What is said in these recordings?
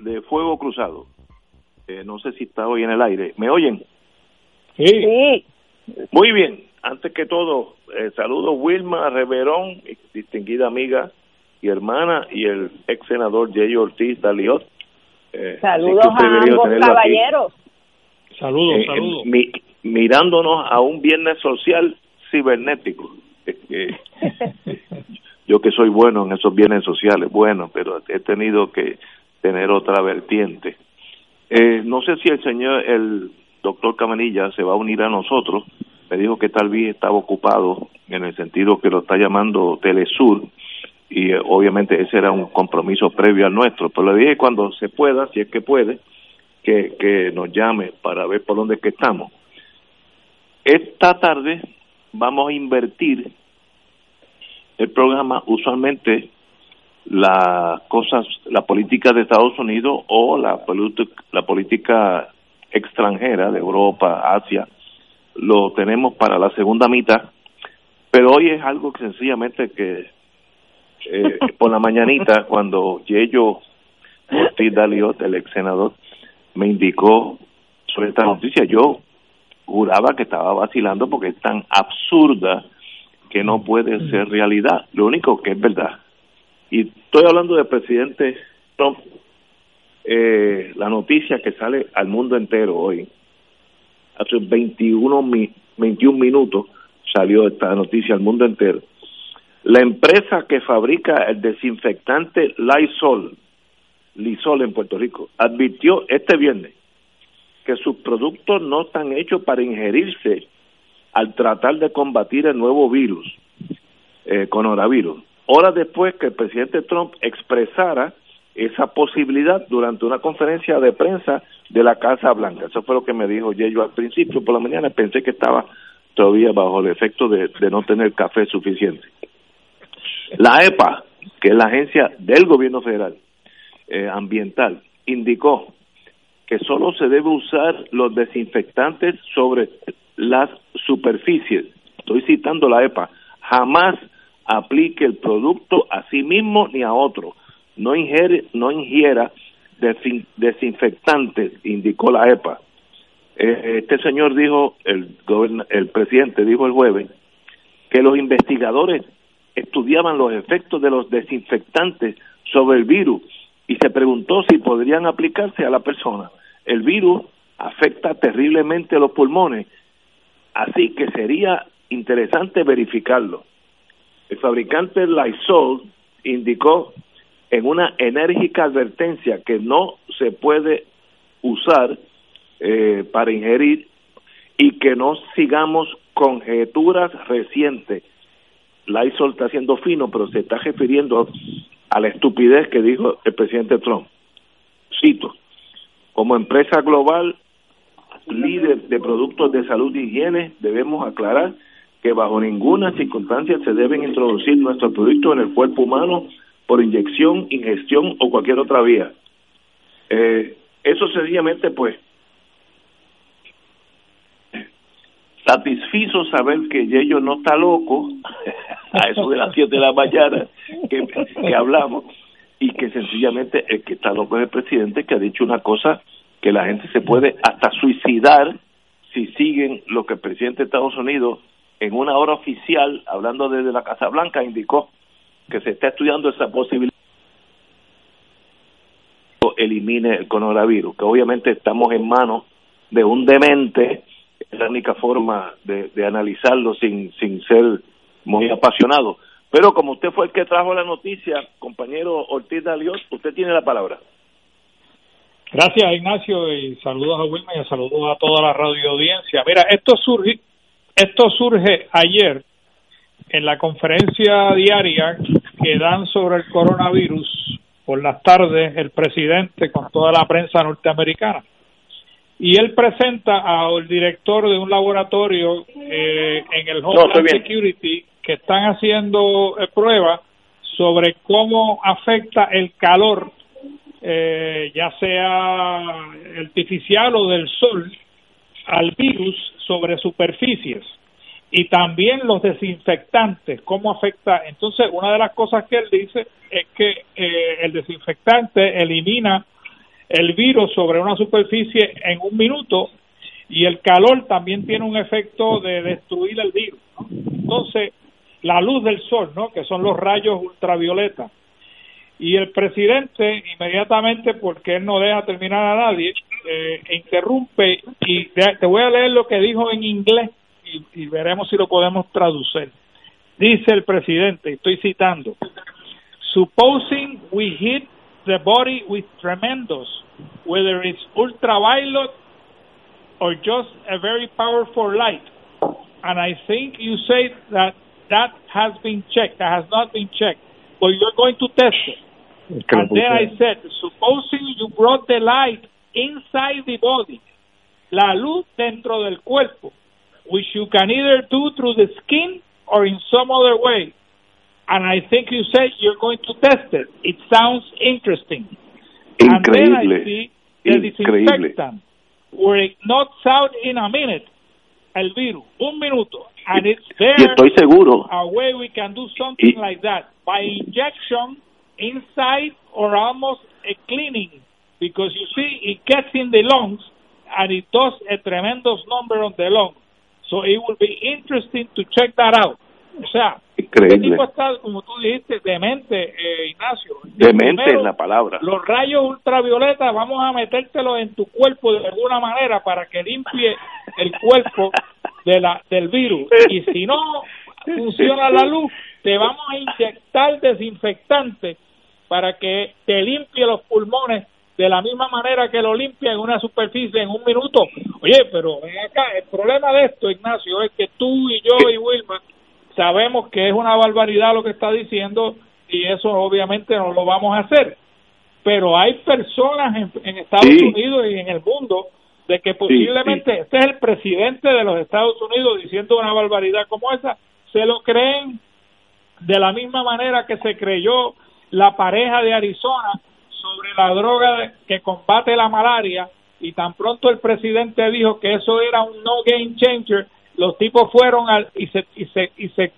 de Fuego Cruzado, eh, no sé si está hoy en el aire, ¿me oyen? Sí. Muy bien, antes que todo, eh, saludo Wilma Reverón, distinguida amiga y hermana, y el ex senador Jay Ortiz Daliot. Eh, saludos a ambos caballeros. Saludos, eh, saludos. Mi, mirándonos a un viernes social cibernético. yo que soy bueno en esos bienes sociales, bueno, pero he tenido que tener otra vertiente. Eh, no sé si el señor, el doctor Camanilla se va a unir a nosotros. Me dijo que tal vez estaba ocupado en el sentido que lo está llamando Telesur y eh, obviamente ese era un compromiso previo al nuestro. Pero le dije cuando se pueda, si es que puede, que, que nos llame para ver por dónde es que estamos. Esta tarde vamos a invertir el programa usualmente las cosas, la política de Estados Unidos o la, la política extranjera de Europa, Asia, lo tenemos para la segunda mitad, pero hoy es algo que sencillamente que eh, por la mañanita cuando Yello Ortiz Daliot, el ex senador, me indicó sobre esta noticia, yo juraba que estaba vacilando porque es tan absurda que no puede ser realidad. Lo único que es verdad y estoy hablando del presidente Trump, eh, la noticia que sale al mundo entero hoy, hace 21, 21 minutos salió esta noticia al mundo entero. La empresa que fabrica el desinfectante Lysol, Lysol en Puerto Rico, advirtió este viernes que sus productos no están hechos para ingerirse al tratar de combatir el nuevo virus, eh, coronavirus horas después que el presidente Trump expresara esa posibilidad durante una conferencia de prensa de la Casa Blanca. Eso fue lo que me dijo yo al principio por la mañana. Pensé que estaba todavía bajo el efecto de, no tener café suficiente. La EPA, que es la agencia del gobierno federal eh, ambiental, indicó que solo se debe usar los desinfectantes sobre las superficies. Estoy citando la EPA. Jamás aplique el producto a sí mismo ni a otro. No, ingiere, no ingiera desinfectantes, indicó la EPA. Eh, este señor dijo, el, el presidente dijo el jueves, que los investigadores estudiaban los efectos de los desinfectantes sobre el virus y se preguntó si podrían aplicarse a la persona. El virus afecta terriblemente los pulmones, así que sería interesante verificarlo. El fabricante Lysol indicó en una enérgica advertencia que no se puede usar eh, para ingerir y que no sigamos conjeturas recientes. Lysol está siendo fino, pero se está refiriendo a la estupidez que dijo el presidente Trump. Cito, como empresa global, líder de productos de salud y higiene, debemos aclarar que bajo ninguna circunstancia se deben introducir nuestros productos en el cuerpo humano por inyección, ingestión o cualquier otra vía. Eh, eso sencillamente, pues, satisfizo saber que ellos no está loco, a eso de las 7 de la mañana que, que hablamos, y que sencillamente el que está loco es el presidente que ha dicho una cosa que la gente se puede hasta suicidar si siguen lo que el presidente de Estados Unidos en una hora oficial, hablando desde la Casa Blanca, indicó que se está estudiando esa posibilidad. elimine el coronavirus, que obviamente estamos en manos de un demente, es la única forma de, analizarlo sin, sin ser muy apasionado. Pero como usted fue el que trajo la noticia, compañero Ortiz Dalios, usted tiene la palabra. Gracias, Ignacio, y saludos a Wilma y saludos a toda la radio audiencia. Mira, esto surge, esto surge ayer en la conferencia diaria que dan sobre el coronavirus por las tardes el presidente con toda la prensa norteamericana. Y él presenta al director de un laboratorio eh, en el Homeland Security que están haciendo eh, pruebas sobre cómo afecta el calor eh, ya sea artificial o del sol, al virus sobre superficies y también los desinfectantes, cómo afecta. Entonces, una de las cosas que él dice es que eh, el desinfectante elimina el virus sobre una superficie en un minuto y el calor también tiene un efecto de destruir el virus. Entonces, la luz del sol, ¿no? que son los rayos ultravioletas, y el presidente inmediatamente, porque él no deja terminar a nadie, eh, interrumpe y te voy a leer lo que dijo en inglés y, veremos si lo podemos traducir. Dice el presidente, estoy citando, supposing we hit the body with tremendous, whether it's ultraviolet or just a very powerful light, and I think you say that that has been checked, that has not been checked, but you're going to test it. And then I said, supposing you brought the light inside the body, la luz dentro del cuerpo, which you can either do through the skin or in some other way. And I think you said you're going to test it. It sounds interesting. Increíble. And then I see the Increíble. where it knocks out in a minute el virus, un minuto, and it's there. Y estoy seguro. A way we can do something y, like that by injection inside or almost a cleaning because you see it gets in the lungs and it does a tremendous number on the lungs. So it will be interesting to check that out. O sea, Increíble. Este tipo está, como tú dijiste, demente, eh, Ignacio. Demente en la palabra. Los rayos ultravioletas vamos a metértelos en tu cuerpo de alguna manera para que limpie el cuerpo de la, del virus. Y si no funciona la luz, te vamos a inyectar desinfectante para que te limpie los pulmones de la misma manera que lo limpia en una superficie en un minuto. Oye, pero acá, el problema de esto, Ignacio, es que tú y yo y Wilma sabemos que es una barbaridad lo que está diciendo y eso obviamente no lo vamos a hacer. Pero hay personas en, Estados Unidos y en el mundo de que posiblemente este es el presidente de los Estados Unidos diciendo una barbaridad como esa, se lo creen de la misma manera que se creyó la pareja de Arizona sobre la droga que combate la malaria y tan pronto el presidente dijo que eso era un no game changer, los tipos fueron al, y se y se y se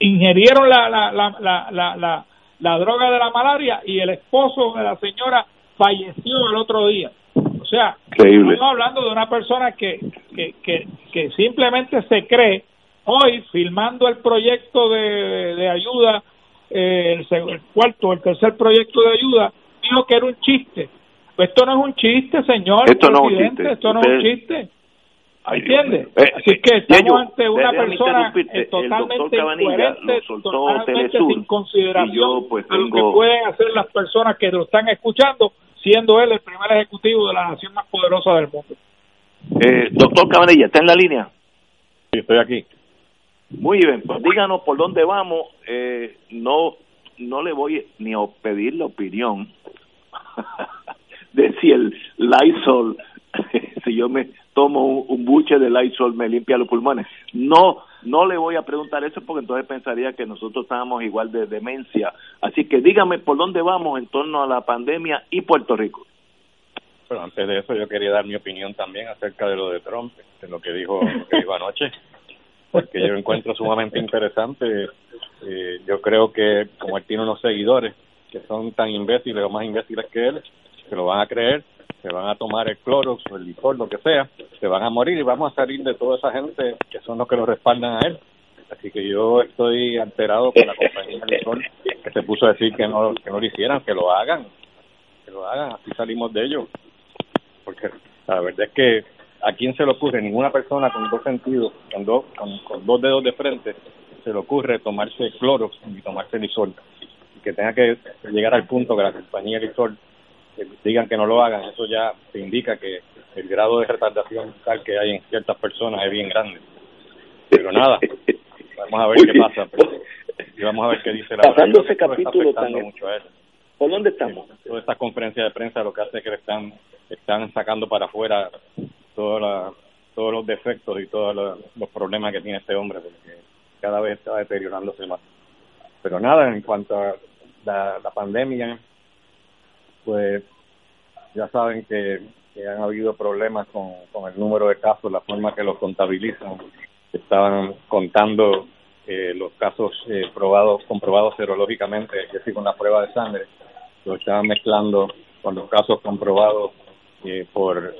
ingerieron la la, la, la, la, la droga de la malaria y el esposo de la señora falleció el otro día. O sea, estamos hablando de una persona que, que, que, que simplemente se cree hoy filmando el proyecto de, de ayuda eh, el, cuarto, el tercer proyecto de ayuda, dijo que era un chiste. Pues esto no es un chiste, señor esto presidente, no esto no es un chiste. ¿Entiendes? Eh, Así que estamos ante una persona totalmente incoherente, totalmente sin consideración pues, a lo que pueden hacer las personas que lo están escuchando, siendo él el primer ejecutivo de la nación más poderosa del mundo. Eh, doctor Cabanilla, ¿está en la línea? Sí, estoy aquí. Muy bien, pues díganos por dónde vamos. Eh, no, no le voy ni a pedir la opinión de si el Lysol, si yo me tomo un, buche de Lysol me limpia los pulmones. No, no le voy a preguntar eso porque entonces pensaría que nosotros estábamos igual de demencia. Así que dígame por dónde vamos en torno a la pandemia y Puerto Rico. Bueno, antes de eso yo quería dar mi opinión también acerca de lo de Trump, de lo que dijo, lo que dijo anoche porque yo encuentro sumamente interesante. Eh, yo creo que como él tiene unos seguidores que son tan imbéciles o más imbéciles que él, que lo van a creer, se van a tomar el cloro o el licor, lo que sea, se van a morir y vamos a salir de toda esa gente que son los que lo respaldan a él. Así que yo estoy alterado con la compañía de licor que se puso a decir que no, que no lo hicieran, que lo hagan. que lo hagan, así salimos de ello. Porque la verdad es que a quién se le ocurre, ninguna persona con dos sentidos, con dos, con, dos dedos de frente, se le ocurre tomarse cloro y tomarse lisol. Que tenga que llegar al punto que la compañía lisol digan que no lo hagan, eso ya te indica que el grado de retardación mental que hay en ciertas personas es bien grande. Pero nada, vamos a ver qué pasa. y vamos a ver qué dice la Pasando ese capítulo tan... Mucho a eso. ¿Por dónde estamos? Todas estas conferencias de prensa lo que hace es que le están, están sacando para afuera todos los defectos y todos los, problemas que tiene este hombre, porque cada vez está deteriorándose más. Pero nada, en cuanto a la, la pandemia, pues ya saben que, han habido problemas con, con el número de casos, la forma que los contabilizan. Estaban contando eh, los casos eh, probados, comprobados serológicamente, es decir, con la prueba de sangre, lo estaban mezclando con los casos comprobados eh, por,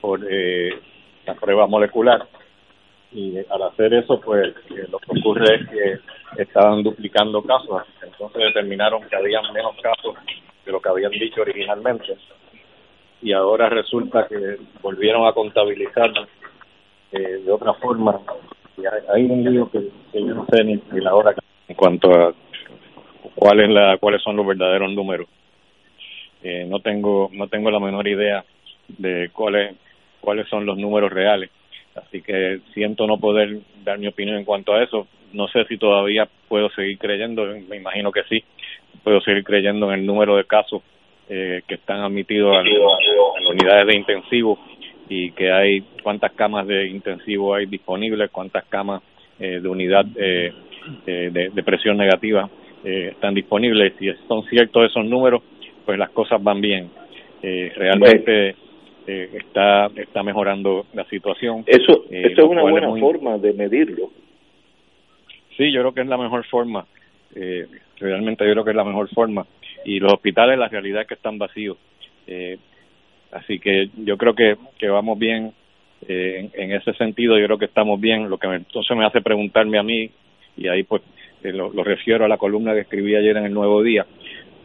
por la prueba molecular. Y al hacer eso, pues lo que ocurre es que estaban duplicando casos, entonces determinaron que había menos casos de lo que habían dicho originalmente. Y ahora resulta que volvieron a contabilizar de otra forma hay un lío que, yo no sé ni, la hora en cuanto a cuál es la, cuáles son los verdaderos números. Eh, no tengo no tengo la menor idea de cuáles cuáles son los números reales. Así que siento no poder dar mi opinión en cuanto a eso. No sé si todavía puedo seguir creyendo, me imagino que sí, puedo seguir creyendo en el número de casos eh, que están admitidos a, las unidades de intensivo y que hay cuántas camas de intensivo hay disponibles, cuántas camas eh, de unidad eh, eh, de, presión negativa están disponibles. Si son ciertos esos números, pues las cosas van bien. realmente está está mejorando la situación. Eso, eso es una buena forma de medirlo. Sí, yo creo que es la mejor forma. realmente yo creo que es la mejor forma. Y los hospitales, la realidad es que están vacíos. Eh, Así que yo creo que, que vamos bien eh, en, ese sentido, yo creo que estamos bien. Lo que entonces me hace preguntarme a mí, y ahí pues eh, lo, refiero a la columna que escribí ayer en el Nuevo Día,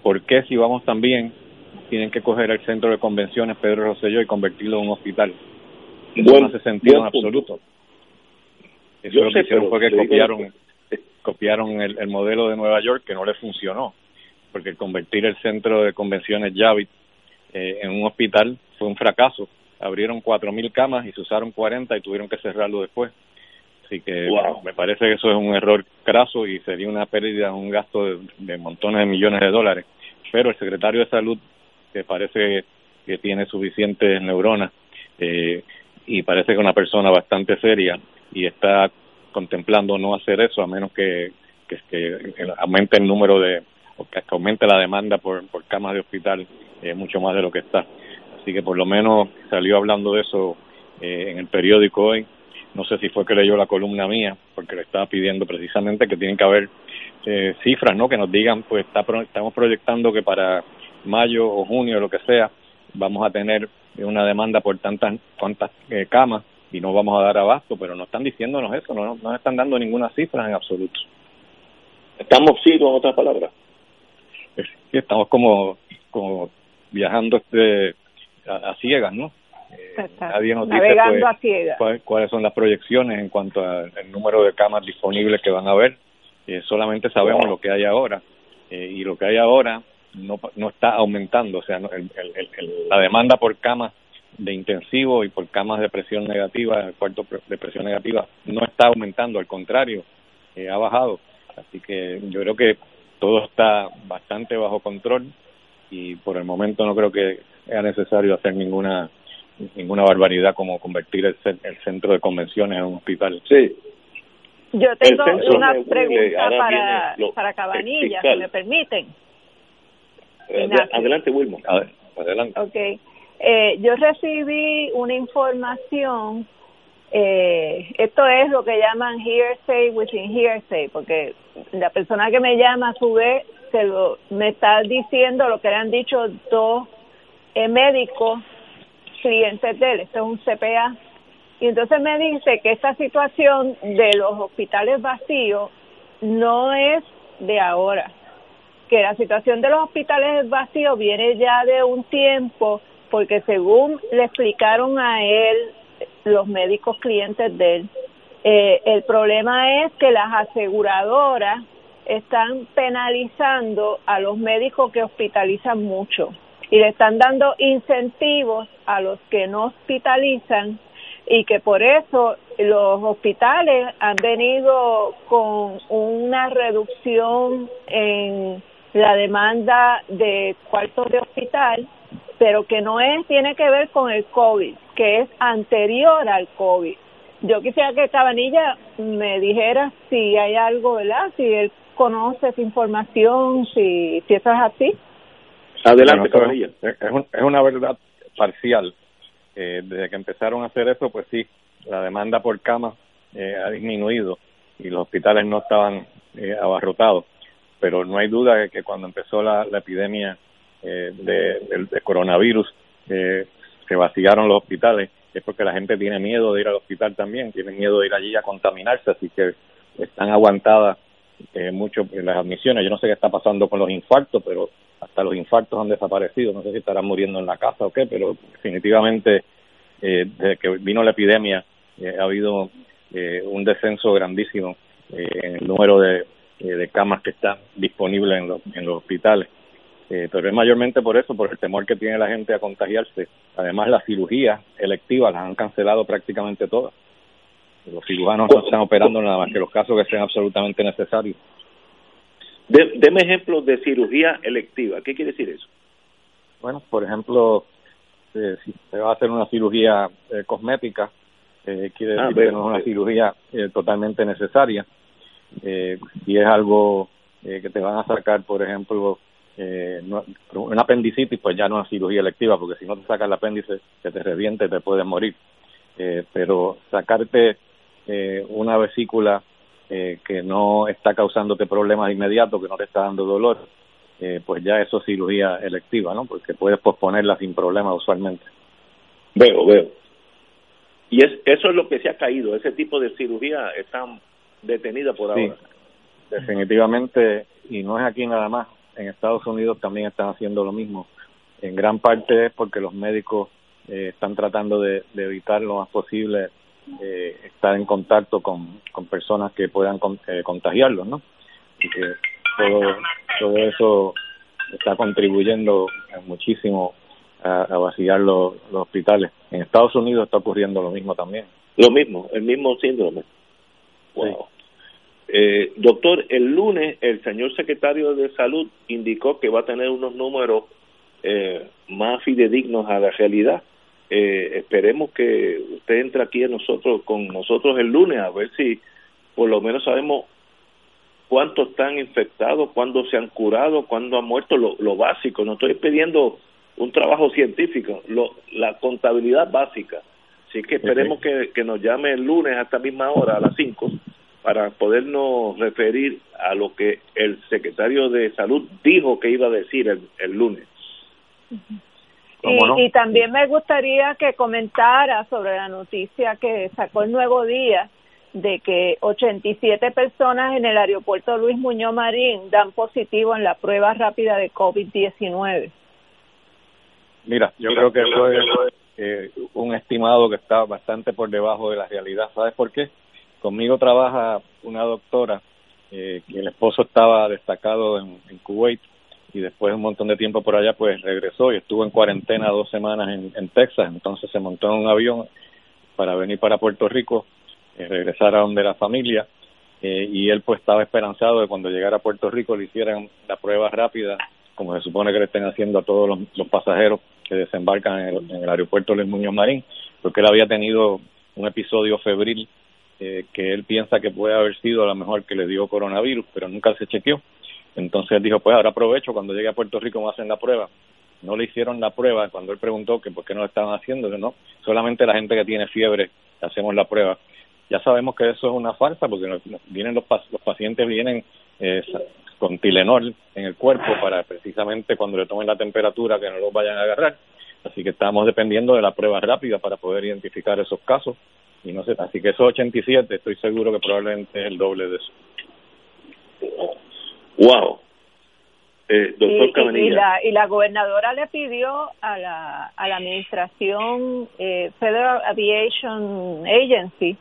¿por qué si vamos tan bien tienen que coger el centro de convenciones Pedro Rosselló y convertirlo en un hospital? Eso no hace sentido en absoluto. Eso lo que hicieron fue que copiaron, copiaron el, el modelo de Nueva York que no le funcionó, porque convertir el centro de convenciones Javits eh, en un hospital fue un fracaso. Abrieron 4.000 camas y se usaron 40 y tuvieron que cerrarlo después. Así que me parece que eso es un error craso y sería una pérdida, un gasto de, montones de millones de dólares. Pero el secretario de Salud, que parece que tiene suficientes neuronas eh, y parece que una persona bastante seria y está contemplando no hacer eso a menos que, que, que aumente el número de, o que aumente la demanda por, por camas de hospital eh, mucho más de lo que está. Así que por lo menos salió hablando de eso eh, en el periódico hoy. No sé si fue que leyó la columna mía, porque le estaba pidiendo precisamente que tienen que haber eh, cifras, ¿no? Que nos digan, pues está, estamos proyectando que para mayo o junio, lo que sea, vamos a tener una demanda por tantas cuantas eh, camas y no vamos a dar abasto, pero no están diciéndonos eso, no, no están dando ninguna cifra en absoluto. Estamos sí, en otras palabras. Sí, estamos como, como viajando este a, ciegas, ¿no? Eh, nadie nos dice pues, cuáles son las proyecciones en cuanto al número de camas disponibles que van a haber. Eh, solamente sabemos lo que hay ahora eh, y lo que hay ahora no, no está aumentando, o sea, la demanda por camas de intensivo y por camas de presión negativa, cuarto de presión negativa, no está aumentando, al contrario, ha bajado. Así que yo creo que todo está bastante bajo control y por el momento no creo que sea necesario hacer ninguna ninguna barbaridad como convertir el, el centro de convenciones en un hospital. Sí. Yo tengo una pregunta para, para Cabanilla, si me permiten. Adelante, Wilmo. Adelante. Okay. Eh, yo recibí una información, eh, esto es lo que llaman hearsay within hearsay, porque la persona que me llama a su vez me está diciendo lo que le han dicho dos eh, médicos clientes de él, esto es un CPA, y entonces me dice que esta situación de los hospitales vacíos no es de ahora, que la situación de los hospitales vacíos viene ya de un tiempo, porque según le explicaron a él los médicos clientes de él, eh, el problema es que las aseguradoras están penalizando a los médicos que hospitalizan mucho y le están dando incentivos a los que no hospitalizan y que por eso los hospitales han venido con una reducción en la demanda de cuartos de hospital, pero que no es tiene que ver con el COVID, que es anterior al COVID. Yo quisiera que Cabanilla me dijera si hay algo, ¿verdad? Si él conoce esa información, si, si eso es así. Adelante, Cabanilla. Es, es una verdad parcial eh, desde que empezaron a hacer eso, pues sí, la demanda por cama eh, ha disminuido y los hospitales no estaban eh, abarrotados. Pero no hay duda de que cuando empezó la, epidemia eh, de, de, coronavirus, se vaciaron los hospitales. Es porque la gente tiene miedo de ir al hospital también, tiene miedo de ir allí a contaminarse, así que están aguantadas eh, mucho las admisiones. Yo no sé qué está pasando con los infartos, pero hasta los infartos han desaparecido. No sé si estarán muriendo en la casa o qué, pero definitivamente eh, desde que vino la epidemia eh, ha habido eh, un descenso grandísimo en el número de, de camas que están disponibles en, en los hospitales. pero es mayormente por eso, por el temor que tiene la gente a contagiarse. Además, las cirugías electivas las han cancelado prácticamente todas. Los cirujanos no están operando nada más que los casos que sean absolutamente necesarios. De, deme ejemplos de cirugía electiva. ¿Qué quiere decir eso? Bueno, por ejemplo, eh, si se va a hacer una cirugía eh, cosmética, eh, quiere ah, decir que no es una cirugía eh, totalmente necesaria. Eh, si es algo que te van a sacar, por ejemplo, no, un apendicitis, pues ya no es cirugía electiva, porque si no te sacan el apéndice, que te reviente, te puedes morir. pero sacarte una vesícula eh, que no está causándote problemas inmediatos, que no te está dando dolor, eh, pues ya eso es cirugía electiva, ¿no? Porque puedes posponerla sin problema usualmente. Veo, veo. Y es, eso es lo que se ha caído, ese tipo de cirugía está detenida por ahora. Definitivamente, y no es aquí nada más, en Estados Unidos también están haciendo lo mismo. En gran parte es porque los médicos eh, están tratando de, de evitar lo más posible eh, estar en contacto con, con personas que puedan eh, contagiarlos, ¿no? Y que todo, todo eso está contribuyendo muchísimo a, vaciar los, hospitales. En Estados Unidos está ocurriendo lo mismo también. Lo mismo, el mismo síndrome. Wow. Eh, doctor, el lunes el señor secretario de Salud indicó que va a tener unos números eh, más fidedignos a la realidad eh, esperemos que usted entre aquí a nosotros con nosotros el lunes a ver si por lo menos sabemos cuántos están infectados, cuándo se han curado, cuándo han muerto, lo, lo básico. No estoy pidiendo un trabajo científico, lo, la contabilidad básica. Así que esperemos que, que nos llame el lunes a esta misma hora, a las 5, para podernos referir a lo que el secretario de Salud dijo que iba a decir el, el lunes. Y, también me gustaría que comentara sobre la noticia que sacó el Nuevo Día de que 87 personas en el aeropuerto Luis Muñoz Marín dan positivo en la prueba rápida de COVID-19. Mira, yo creo que eso es eh, un estimado que está bastante por debajo de la realidad. ¿Sabes por qué? Conmigo trabaja una doctora eh, que el esposo estaba destacado en, Kuwait y después de un montón de tiempo por allá pues regresó y estuvo en cuarentena dos semanas en, en Texas, entonces se montó en un avión para venir para Puerto Rico, eh, regresar a donde la familia eh, y él pues estaba esperanzado de cuando llegara a Puerto Rico le hicieran la prueba rápida como se supone que le estén haciendo a todos los, pasajeros que desembarcan en el, en el aeropuerto Luis Muñoz Marín, porque él había tenido un episodio febril eh, que él piensa que puede haber sido a lo mejor que le dio coronavirus, pero nunca se chequeó. Entonces dijo, pues ahora aprovecho, cuando llegue a Puerto Rico me hacen la prueba. No le hicieron la prueba cuando él preguntó que por qué no lo estaban haciendo, no, solamente la gente que tiene fiebre hacemos la prueba. Ya sabemos que eso es una farsa porque vienen los, los pacientes vienen eh, con Tilenol en el cuerpo para precisamente cuando le tomen la temperatura que no los vayan a agarrar. Así que estamos dependiendo de la prueba rápida para poder identificar esos casos. Y no sé Así que esos 87 estoy seguro que probablemente es el doble de eso. Wow. Eh, doctor y, y, la, y la gobernadora le pidió a la, a la administración eh, Federal Aviation Agency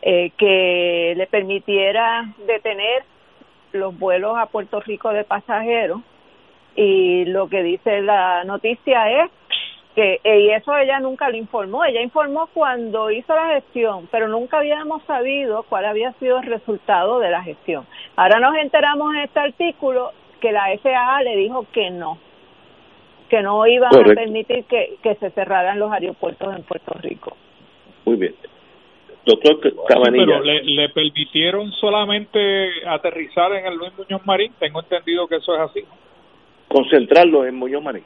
eh, que le permitiera detener los vuelos a Puerto Rico de pasajeros y lo que dice la noticia es que y eso ella nunca lo informó. Ella informó cuando hizo la gestión pero nunca habíamos sabido cuál había sido el resultado de la gestión. Ahora nos enteramos en este artículo que la FAA le dijo que no que no iban a permitir que, que se cerraran los aeropuertos en Puerto Rico. Muy bien. Doctor Cabanilla pero le, le permitieron solamente aterrizar en el Luis Muñoz Marín. Tengo entendido que eso es así concentrarlo en Muñoz Marín.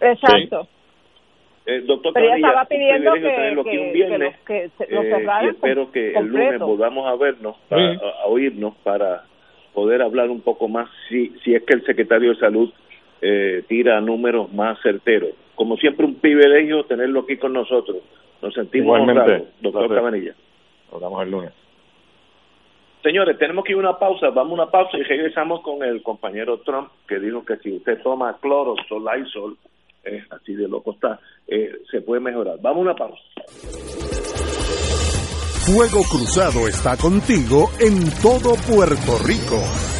Exacto eh, doctor Pero estaba pidiendo que, que, un viernes, que, lo eh, y espero que el lunes volvamos a vernos, a, oírnos para poder hablar un poco más si, si es que el secretario de Salud eh, tira números más certeros. Como siempre, un privilegio tenerlo aquí con nosotros. Nos sentimos honrados, doctor Cabanilla. Hablamos el lunes. Señores, tenemos que ir a una pausa, vamos a una pausa y regresamos con el compañero Trump que dijo que si usted toma cloro, sol, sol eh, así de loco está, eh, se puede mejorar. Vamos a una pausa. Fuego Cruzado está contigo en todo Puerto Rico.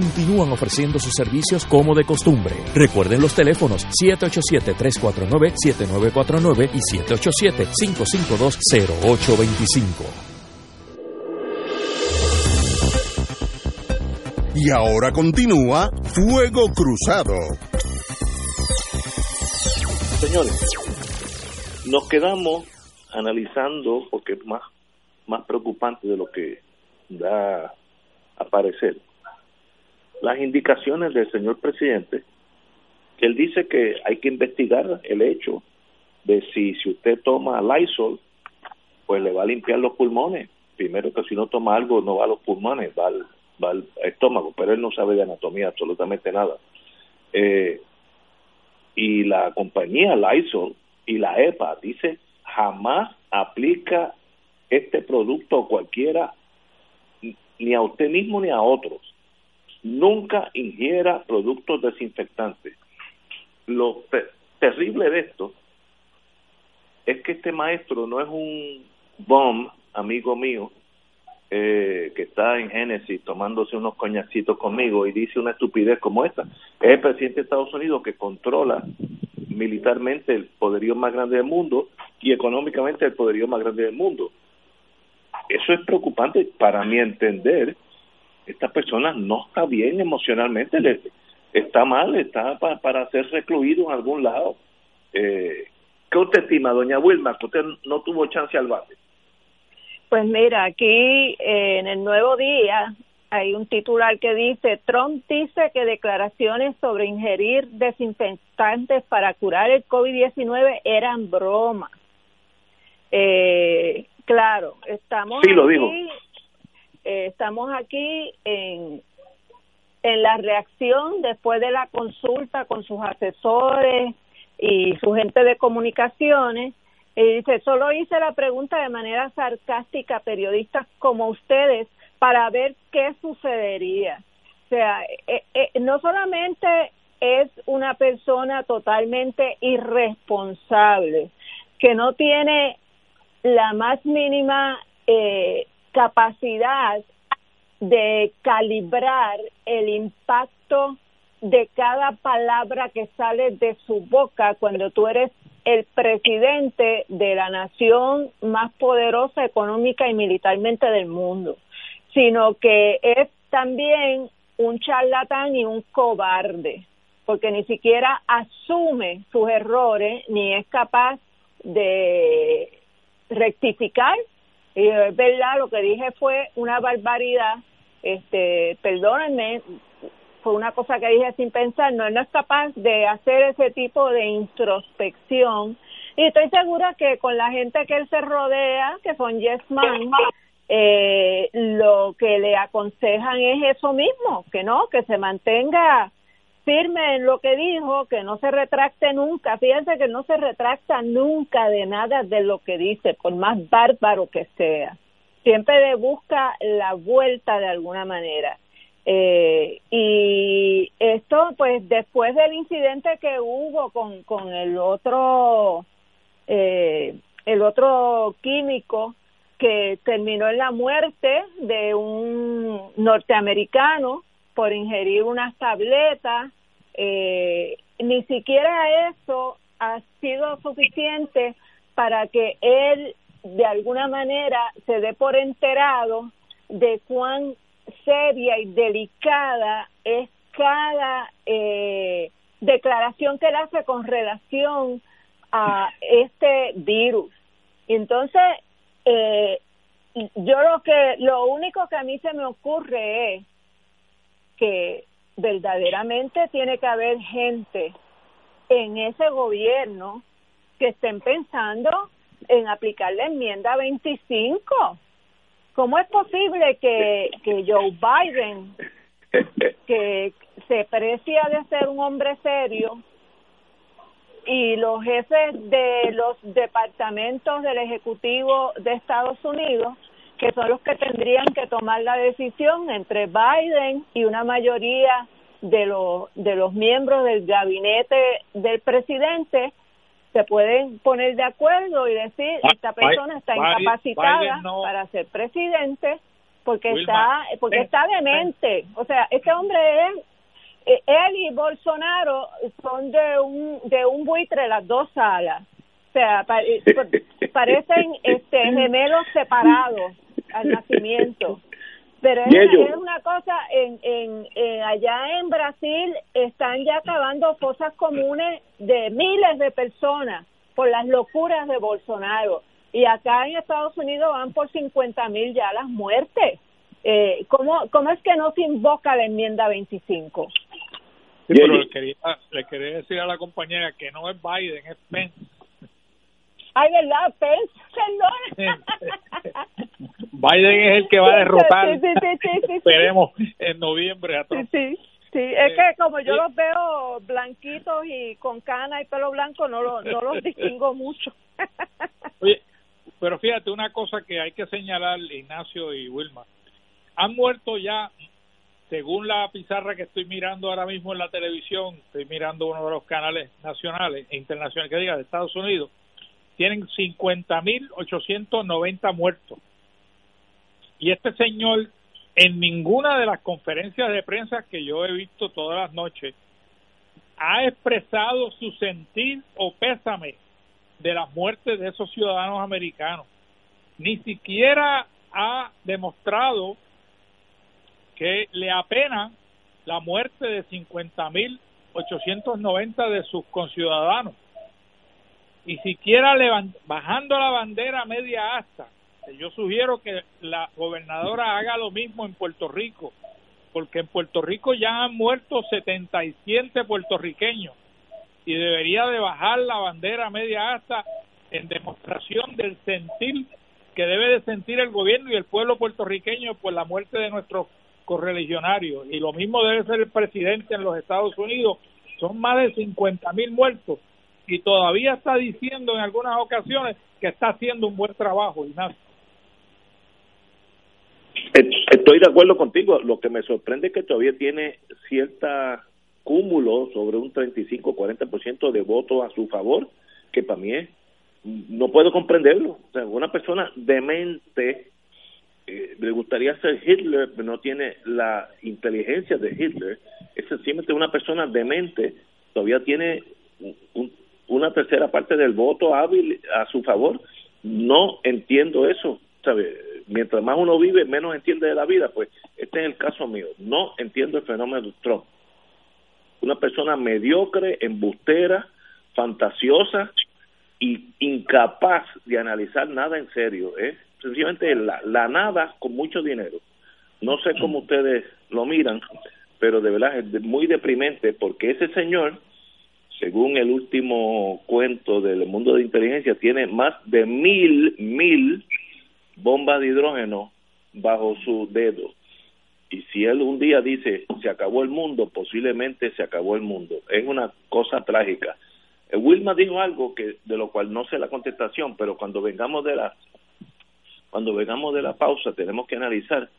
continúan ofreciendo sus servicios como de costumbre. Recuerden los teléfonos 787-349-7949 y 787-552-0825. Y ahora continúa Fuego Cruzado. Señores, nos quedamos analizando, porque es más, más preocupante de lo que da a parecer, las indicaciones del señor presidente, que él dice que hay que investigar el hecho de si, si usted toma Lysol, pues le va a limpiar los pulmones. Primero que si no toma algo, no va a los pulmones, va al, va al estómago, pero él no sabe de anatomía absolutamente nada. Eh, y la compañía Lysol y la EPA dice jamás aplica este producto cualquiera ni a usted mismo ni a otros nunca ingiera productos desinfectantes. Lo terrible de esto es que este maestro no es un bomb, amigo mío, eh, que está en Génesis tomándose unos coñacitos conmigo y dice una estupidez como esta. Es el presidente de Estados Unidos que controla militarmente el poderío más grande del mundo y económicamente el poderío más grande del mundo. Eso es preocupante para mi entender esta persona no está bien emocionalmente, le, está mal, está para ser recluido en algún lado. Eh, ¿Qué usted estima, doña Wilma, que usted no tuvo chance al bate? Pues mira, aquí eh, en el Nuevo Día hay un titular que dice, Trump dice que declaraciones sobre ingerir desinfectantes para curar el COVID-19 eran broma. Eh, claro, estamos Sí, lo dijo. Eh, estamos aquí en, en la reacción después de la consulta con sus asesores y su gente de comunicaciones. Y dice, solo hice la pregunta de manera sarcástica a periodistas como ustedes para ver qué sucedería. O sea, eh, eh, no solamente es una persona totalmente irresponsable, que no tiene la más mínima eh, capacidad de calibrar el impacto de cada palabra que sale de su boca cuando tú eres el presidente de la nación más poderosa económica y militarmente del mundo, sino que es también un charlatán y un cobarde, porque ni siquiera asume sus errores ni es capaz de rectificar. Y es verdad, lo que dije fue una barbaridad. Este, perdónenme, fue una cosa que dije sin pensar, no, él no es capaz de hacer ese tipo de introspección. Y estoy segura que con la gente que él se rodea, que son yes man, eh, lo que le aconsejan es eso mismo, que no, que se mantenga firme en lo que dijo, que no se retracte nunca. Fíjense que no se retracta nunca de nada de lo que dice, por más bárbaro que sea. Siempre busca la vuelta de alguna manera. Eh, y esto, pues, después del incidente que hubo con, con el otro, eh, el otro químico que terminó en la muerte de un norteamericano por ingerir unas tabletas, eh, ni siquiera eso ha sido suficiente para que él de alguna manera se dé por enterado de cuán seria y delicada es cada eh, declaración que él hace con relación a este virus. Entonces, eh, yo lo que lo único que a mí se me ocurre es que verdaderamente tiene que haber gente en ese gobierno que estén pensando en aplicar la enmienda 25. ¿Cómo es posible que, que Joe Biden, que se precia de ser un hombre serio, y los jefes de los departamentos del Ejecutivo de Estados Unidos, que son los que tendrían que tomar la decisión entre Biden y una mayoría de los de los miembros del gabinete del presidente se pueden poner de acuerdo y decir esta persona está Biden- incapacitada Biden no- para ser presidente porque Wilma, está porque está demente. o sea este hombre es eh, él y Bolsonaro son de un de un buitre las dos alas. O sea eh, pa- parecen este gemelos separados al nacimiento. Pero es, Y ellos- es una cosa en, en, en allá en Brasil están ya acabando fosas comunes de miles de personas por las locuras de Bolsonaro. Y acá en Estados Unidos van por 50 mil ya las muertes. Eh, ¿cómo, ¿cómo es que no se invoca la enmienda 25? Sí, pero le quería, le quería decir a la compañera que no es Biden, es Pence. Ay, ¿verdad? Perdón. Biden es el que va a derrotar, Sí, sí, sí, esperemos, en noviembre a Trump. sí, sí, es Eh, que como yo sí. los veo blanquitos y con cana y pelo blanco, no, lo, no los distingo mucho. Oye, pero fíjate, una cosa que hay que señalar, Ignacio y Wilma. Han muerto ya, según la pizarra que estoy mirando ahora mismo en la televisión, estoy mirando uno de los canales nacionales e internacionales, que diga, de Estados Unidos, tienen 50.890 muertos. Y este señor, en ninguna de las conferencias de prensa que yo he visto todas las noches, ha expresado su sentir o pésame de las muertes de esos ciudadanos americanos. Ni siquiera ha demostrado que le apena la muerte de 50.890 de sus conciudadanos. Y siquiera bajando la bandera media asta. Yo sugiero que la gobernadora haga lo mismo en Puerto Rico, porque en Puerto Rico ya han muerto 77 puertorriqueños y debería de bajar la bandera media asta en demostración del sentir que debe de sentir el gobierno y el pueblo puertorriqueño por la muerte de nuestros correligionarios. Y lo mismo debe ser el presidente en los Estados Unidos. Son más de 50 mil muertos y todavía está diciendo en algunas ocasiones que está haciendo un buen trabajo, Ignacio. Estoy de acuerdo contigo. Lo que me sorprende es que todavía tiene cierta cúmulo sobre un 35-40% de votos a su favor, que para mí es, no puedo comprenderlo. O sea, una persona demente eh, le gustaría ser Hitler, pero no tiene la inteligencia de Hitler. Es sencillamente una persona demente, todavía tiene una tercera parte del voto hábil a su favor. No entiendo eso. ¿sabe? Mientras más uno vive, menos entiende de la vida. Pues este es el caso mío. No entiendo el fenómeno de Trump una persona mediocre, embustera, fantasiosa y incapaz de analizar nada en serio. ¿eh? Sencillamente la, la nada con mucho dinero. No sé cómo ustedes lo miran, pero de verdad es muy deprimente porque ese señor, según el último cuento del mundo de inteligencia, tiene más de mil, mil bombas de hidrógeno bajo su dedo y si él un día dice se acabó el mundo, posiblemente se acabó el mundo. Es una cosa trágica. Eh, Wilma dijo algo que de lo cual no sé la contestación, pero cuando vengamos de la cuando vengamos de la pausa tenemos que analizar.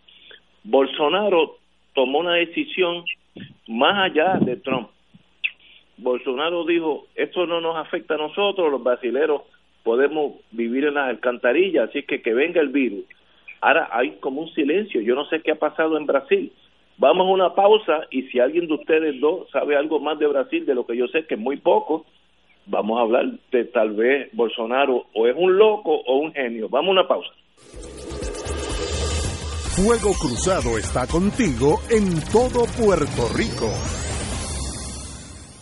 Bolsonaro tomó una decisión más allá de Trump. Bolsonaro dijo, esto no nos afecta a nosotros, los brasileros podemos vivir en las alcantarillas, así que que venga el virus Ahora hay como un silencio. Yo no sé qué ha pasado en Brasil. Vamos a una pausa y si alguien de ustedes dos sabe algo más de Brasil de lo que yo sé, que es muy poco, vamos a hablar de tal vez Bolsonaro o es un loco o un genio. Vamos a una pausa. Fuego Cruzado está contigo en todo Puerto Rico.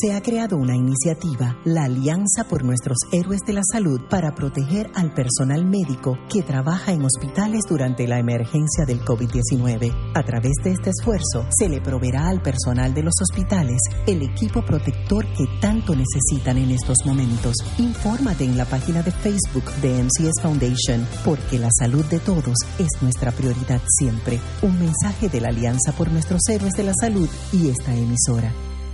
se ha creado una iniciativa, la Alianza por Nuestros Héroes de la Salud, para proteger al personal médico que trabaja en hospitales durante la emergencia del COVID-19. A través de este esfuerzo, se le proveerá al personal de los hospitales el equipo protector que tanto necesitan en estos momentos. Infórmate en la página de Facebook de MCS Foundation, porque la salud de todos es nuestra prioridad siempre. Un mensaje de la Alianza por Nuestros Héroes de la Salud y esta emisora.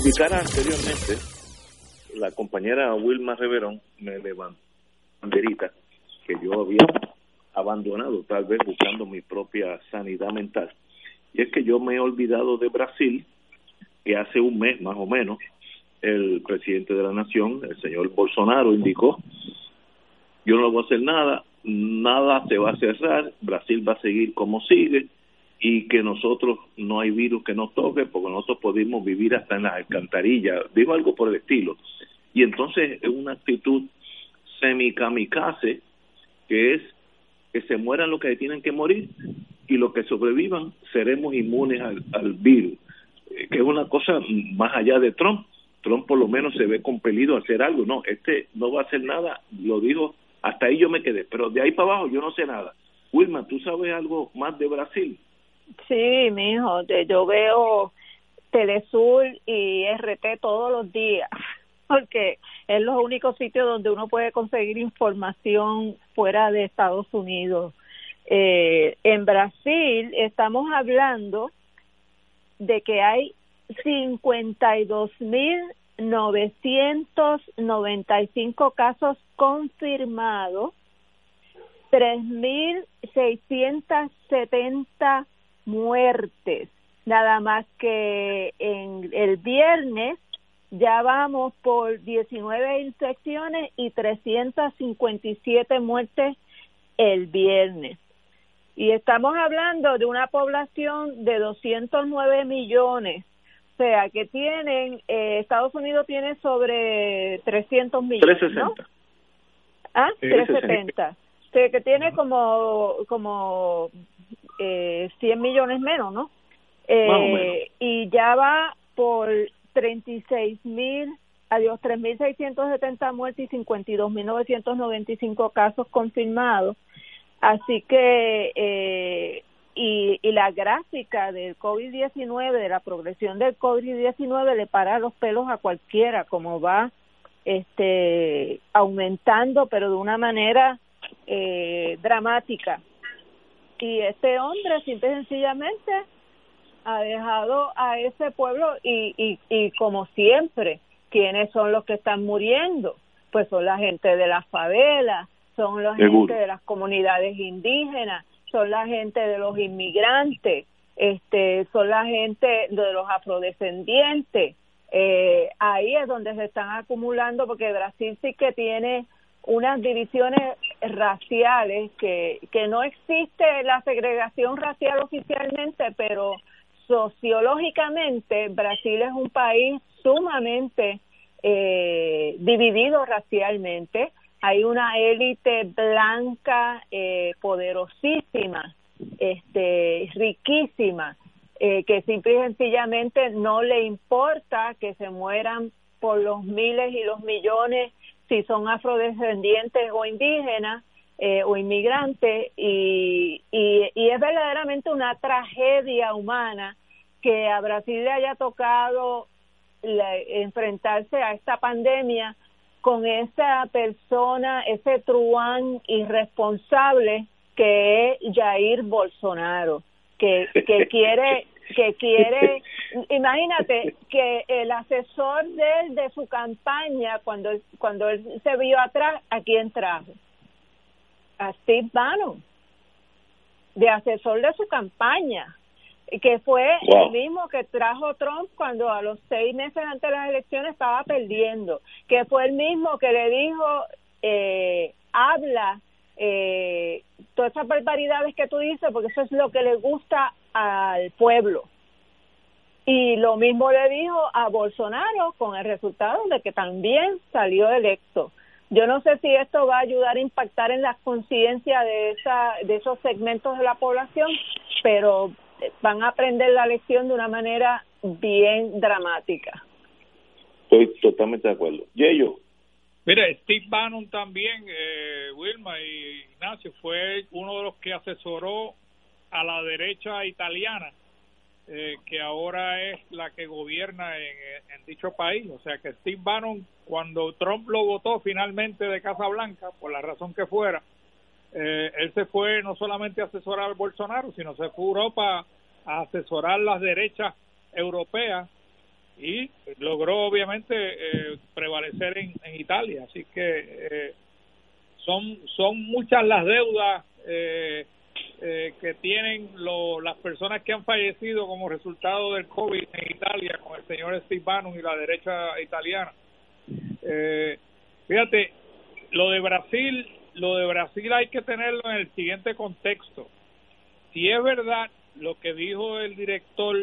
Indicara anteriormente, la compañera Wilma Reverón me levantó banderita que yo había abandonado, tal vez buscando mi propia sanidad mental. Y es que yo me he olvidado de Brasil, que hace un mes más o menos el presidente de la nación, el señor Bolsonaro, indicó, yo no voy a hacer nada, nada se va a cerrar, Brasil va a seguir como sigue y que nosotros no hay virus que nos toque porque nosotros podemos vivir hasta en las alcantarillas, digo algo por el estilo. Y entonces es una actitud semi-kamikaze que es que se mueran los que tienen que morir y los que sobrevivan seremos inmunes al, al virus, eh, que es una cosa más allá de Trump. Trump por lo menos se ve compelido a hacer algo. No, este no va a hacer nada, lo dijo, hasta ahí yo me quedé, pero de ahí para abajo yo no sé nada. Wilma, ¿tú sabes algo más de Brasil? Sí, mijo, yo veo Telesur y RT todos los días, porque es los únicos sitios donde uno puede conseguir información fuera de Estados Unidos. Eh, en Brasil estamos hablando de que hay 52.995 casos confirmados, 3.670 muertes, nada más que en el viernes ya vamos por 19 infecciones y 357 muertes el viernes. Y estamos hablando de una población de 209 millones, o sea que tienen, eh, Estados Unidos tiene sobre 300 millones. 360. Ah, 370. O sea que tiene como, como eh, 100 millones menos, ¿no? Eh, y ya va por 36 mil, adiós, 3.670 muertes y 52.995 casos confirmados. Así que, eh, y, y la gráfica del COVID-19, de la progresión del COVID-19, le para los pelos a cualquiera, como va este aumentando, pero de una manera eh, dramática. Y este hombre, simple y sencillamente, ha dejado a ese pueblo y, y, y como siempre, ¿quiénes son los que están muriendo? Pues son la gente de las favelas, son la gente de las comunidades indígenas, son la gente de los inmigrantes, este, son la gente de los afrodescendientes. Eh, ahí es donde se están acumulando porque Brasil sí que tiene unas divisiones raciales que, que no existe la segregación racial oficialmente, pero sociológicamente Brasil es un país sumamente eh, dividido racialmente. Hay una élite blanca eh, poderosísima, este, riquísima, eh, que simple y sencillamente no le importa que se mueran por los miles y los millones si son afrodescendientes o indígenas eh, o inmigrantes y, y, y, es verdaderamente una tragedia humana que a Brasil le haya tocado enfrentarse a esta pandemia con esa persona, ese truán irresponsable que es Jair Bolsonaro, que, que quiere que quiere, imagínate que el asesor de él, de su campaña, cuando, cuando él se vio atrás, ¿a quién trajo? A Steve Bannon, de asesor de su campaña, que fue el mismo que trajo Trump cuando a los seis meses antes de las elecciones estaba perdiendo, que fue el mismo que le dijo, eh, habla eh, todas esas barbaridades que tú dices, porque eso es lo que le gusta al pueblo. Y lo mismo le dijo a Bolsonaro con el resultado de que también salió electo. Yo no sé si esto va a ayudar a impactar en la conciencia de, esa, de esos segmentos de la población, pero van a aprender la lección de una manera bien dramática. Estoy totalmente de acuerdo. Yello. Mira, Steve Bannon también, eh, Wilma y Ignacio, fue uno de los que asesoró a la derecha italiana, eh, que ahora es la que gobierna en, dicho país. O sea que Steve Bannon, cuando Trump lo votó finalmente de Casa Blanca, por la razón que fuera, eh, él se fue no solamente a asesorar a Bolsonaro, sino se fue a Europa a asesorar las derechas europeas y logró obviamente eh, prevalecer en, en, Italia. Así que eh, son, son muchas las deudas eh, eh, que tienen lo, las personas que han fallecido como resultado del COVID en Italia, con el señor Steve y la derecha italiana. Eh, fíjate, lo de Brasil, lo de Brasil hay que tenerlo en el siguiente contexto. Si es verdad lo que dijo el director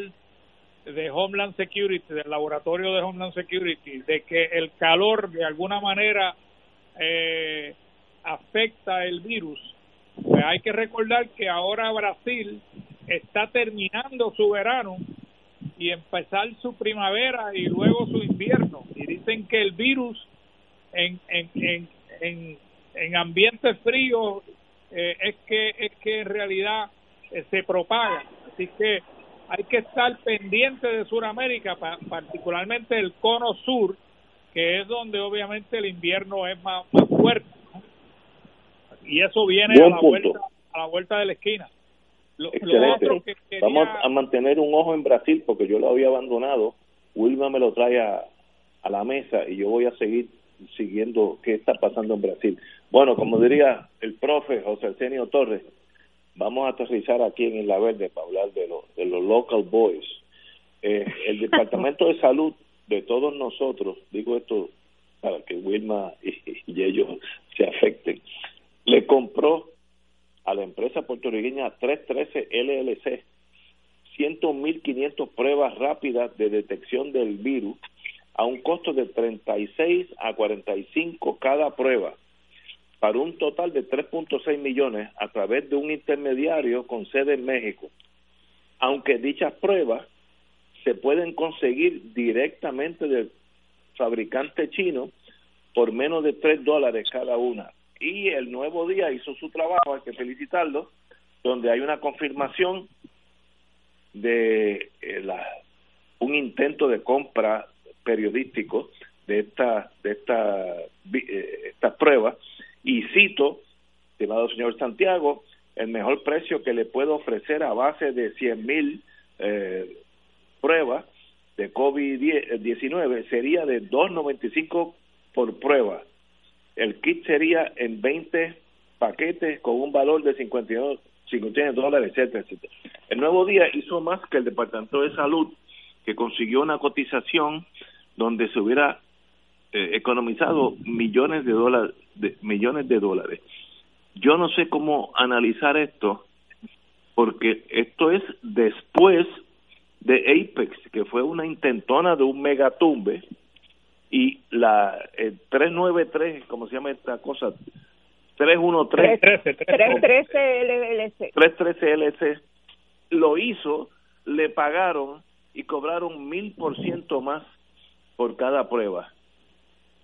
de Homeland Security, del laboratorio de Homeland Security, de que el calor de alguna manera eh, afecta el virus, pues hay que recordar que ahora Brasil está terminando su verano y empezar su primavera y luego su invierno. Y dicen que el virus en, en, en, en, en ambientes fríos eh, es que es que en realidad eh, se propaga. Así que hay que estar pendiente de Sudamérica, particularmente el cono sur, que es donde obviamente el invierno es más, más fuerte. Y eso viene a la, vuelta, a la vuelta de la esquina. Lo, otro que Vamos a mantener un ojo en Brasil porque yo lo había abandonado. Wilma me lo trae a, a la mesa y yo voy a seguir siguiendo qué está pasando en Brasil. Bueno, como diría el profe José Arsenio Torres, vamos a aterrizar aquí en Isla Verde para hablar de, de los local boys. Eh, el Departamento de Salud de todos nosotros, digo esto para que Wilma y, ellos se afecten, le compró a la empresa puertorriqueña 313 LLC 100.500 pruebas rápidas de detección del virus a un costo de 36 a 45 cada prueba para un total de 3.6 millones a través de un intermediario con sede en México. Aunque dichas pruebas se pueden conseguir directamente del fabricante chino por menos de 3 dólares cada una. Y el nuevo día hizo su trabajo, hay que felicitarlo, donde hay una confirmación de eh, la, un intento de compra periodístico de esta de esta eh, estas pruebas y cito, estimado señor Santiago, el mejor precio que le puedo ofrecer a base de 100 mil eh, pruebas de COVID-19 sería de 2.95 por prueba. El kit sería en 20 paquetes con un valor de 52, 51 dólares, etcétera, etcétera. El nuevo día hizo más que el Departamento de Salud, que consiguió una cotización donde se hubiera eh, economizado millones de dólares millones de dólares yo no sé cómo analizar esto porque esto es después de Apex que fue una intentona de un megatumbe y la 393 cómo se llama esta cosa 313 313 LLC 313 LLC lo hizo le pagaron y cobraron mil por ciento más por cada prueba.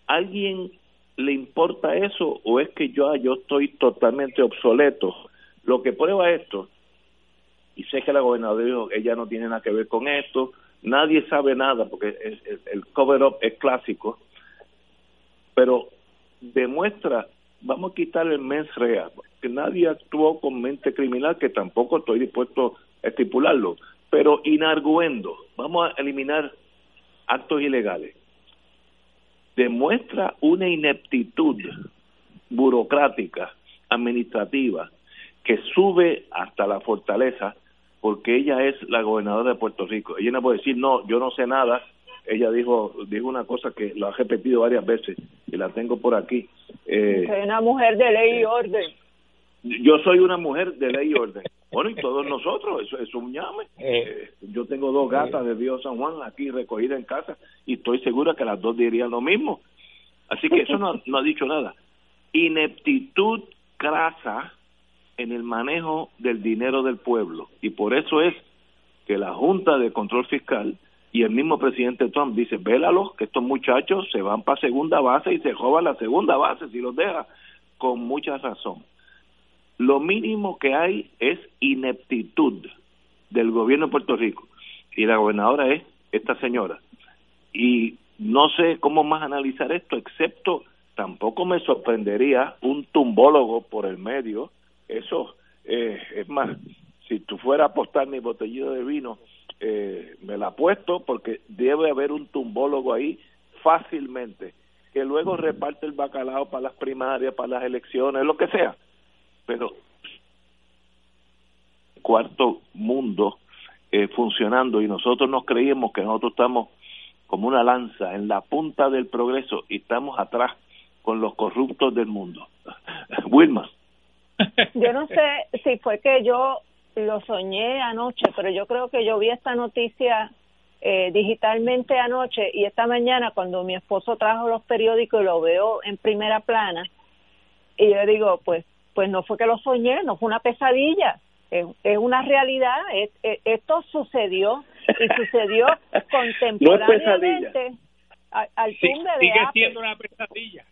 ¿Alguien le importa eso o es que yo, yo estoy totalmente obsoleto? Lo que prueba esto, y sé que la gobernadora dijo, ella no tiene nada que ver con esto, nadie sabe nada porque el, cover-up es clásico, pero demuestra, vamos a quitar el mens rea, que nadie actuó con mente criminal, que tampoco estoy dispuesto a estipularlo, pero inarguendo, vamos a eliminar actos ilegales, demuestra una ineptitud burocrática, administrativa, que sube hasta la fortaleza porque ella es la gobernadora de Puerto Rico. Ella no puede decir, no, yo no sé nada. Ella dijo, dijo una cosa que lo ha repetido varias veces y la tengo por aquí. Eh, soy una mujer de ley y orden. Yo soy una mujer de ley y orden. Bueno, y todos nosotros, eso es un llame. Eh, eh, yo tengo dos gatas de Dios San Juan aquí recogidas en casa y estoy segura que las dos dirían lo mismo. Así que eso no, no ha dicho nada. Ineptitud crasa en el manejo del dinero del pueblo. Y por eso es que la Junta de Control Fiscal y el mismo presidente Trump dice, vélalos, que estos muchachos se van para segunda base y se roban la segunda base si los deja, con mucha razón. Lo mínimo que hay es ineptitud del gobierno de Puerto Rico. Y la gobernadora es esta señora. Y no sé cómo más analizar esto excepto tampoco me sorprendería un tumbólogo por el medio eso eh, es más si tú fuera a apostar mi botellito de vino eh, me la apuesto porque debe haber un tumbólogo ahí fácilmente que luego reparte el bacalao para las primarias para las elecciones lo que sea pero cuarto mundo eh, funcionando y nosotros nos creíamos que nosotros estamos como una lanza en la punta del progreso y estamos atrás con los corruptos del mundo. Wilma. Yo no sé si fue que yo lo soñé anoche, pero yo creo que yo vi esta noticia eh, digitalmente anoche y esta mañana cuando mi esposo trajo los periódicos y lo veo en primera plana y yo digo, pues pues no fue que lo soñé, no fue una pesadilla, es, es una realidad, esto sucedió y sucedió contemporáneamente al, al tumbe de Sigue siendo una pesadilla.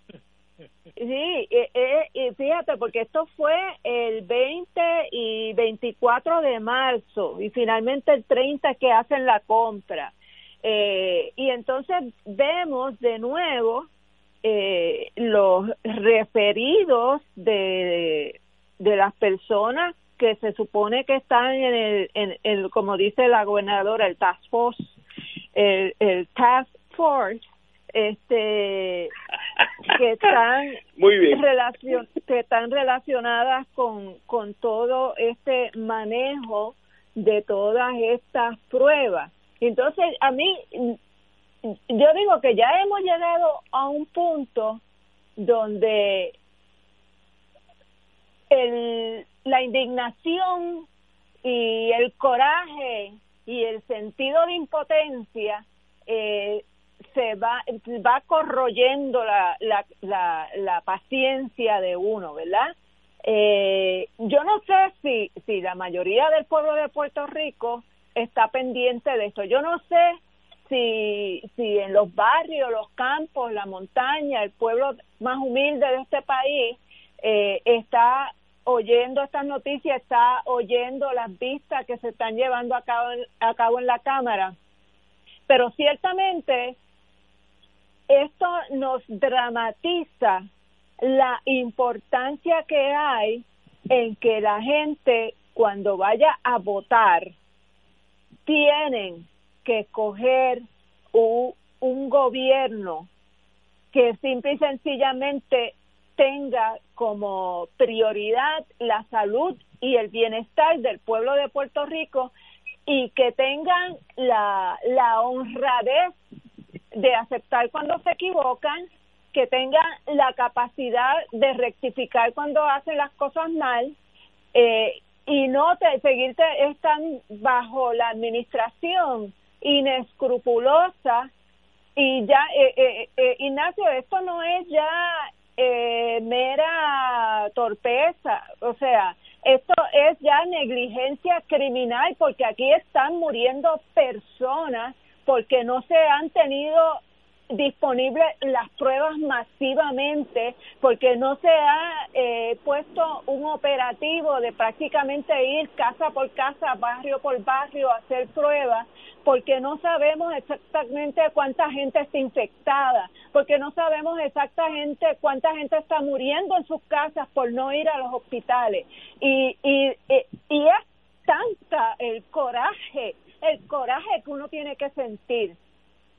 Sí, eh, fíjate, porque esto fue el 20 y 24 de marzo y finalmente el 30 que hacen la compra. Eh, y entonces vemos de nuevo eh, los referidos de, de las personas que se supone que están en el, en, el como dice la gobernadora, el task force, el, el task force, este que están Muy bien. relacion que están relacionadas con con todo este manejo de todas estas pruebas entonces a mí yo digo que ya hemos llegado a un punto donde el la indignación y el coraje y el sentido de impotencia eh, se va va corroyendo la, la, la, la paciencia de uno, ¿verdad? Eh, yo no sé si, si la mayoría del pueblo de Puerto Rico está pendiente de esto. Yo no sé si, si en los barrios, los campos, la montaña, el pueblo más humilde de este país eh, está oyendo estas noticias, está oyendo las vistas que se están llevando a cabo, a cabo en la Cámara. Pero ciertamente esto nos dramatiza la importancia que hay en que la gente cuando vaya a votar tienen que escoger un, gobierno que simple y sencillamente tenga como prioridad la salud y el bienestar del pueblo de Puerto Rico y que tengan la honradez de aceptar cuando se equivocan, que tengan la capacidad de rectificar cuando hacen las cosas mal eh, y no te, seguirte están bajo la administración inescrupulosa y ya eh, eh, eh, Ignacio esto no es ya eh, mera torpeza o sea esto es ya negligencia criminal porque aquí están muriendo personas porque no se han tenido disponibles las pruebas masivamente porque no se ha eh, puesto un operativo de prácticamente ir casa por casa, barrio por barrio a hacer pruebas porque no sabemos exactamente cuánta gente está infectada, porque no sabemos exactamente cuánta gente está muriendo en sus casas por no ir a los hospitales. Y, y, y es tanta el coraje el coraje que uno tiene que sentir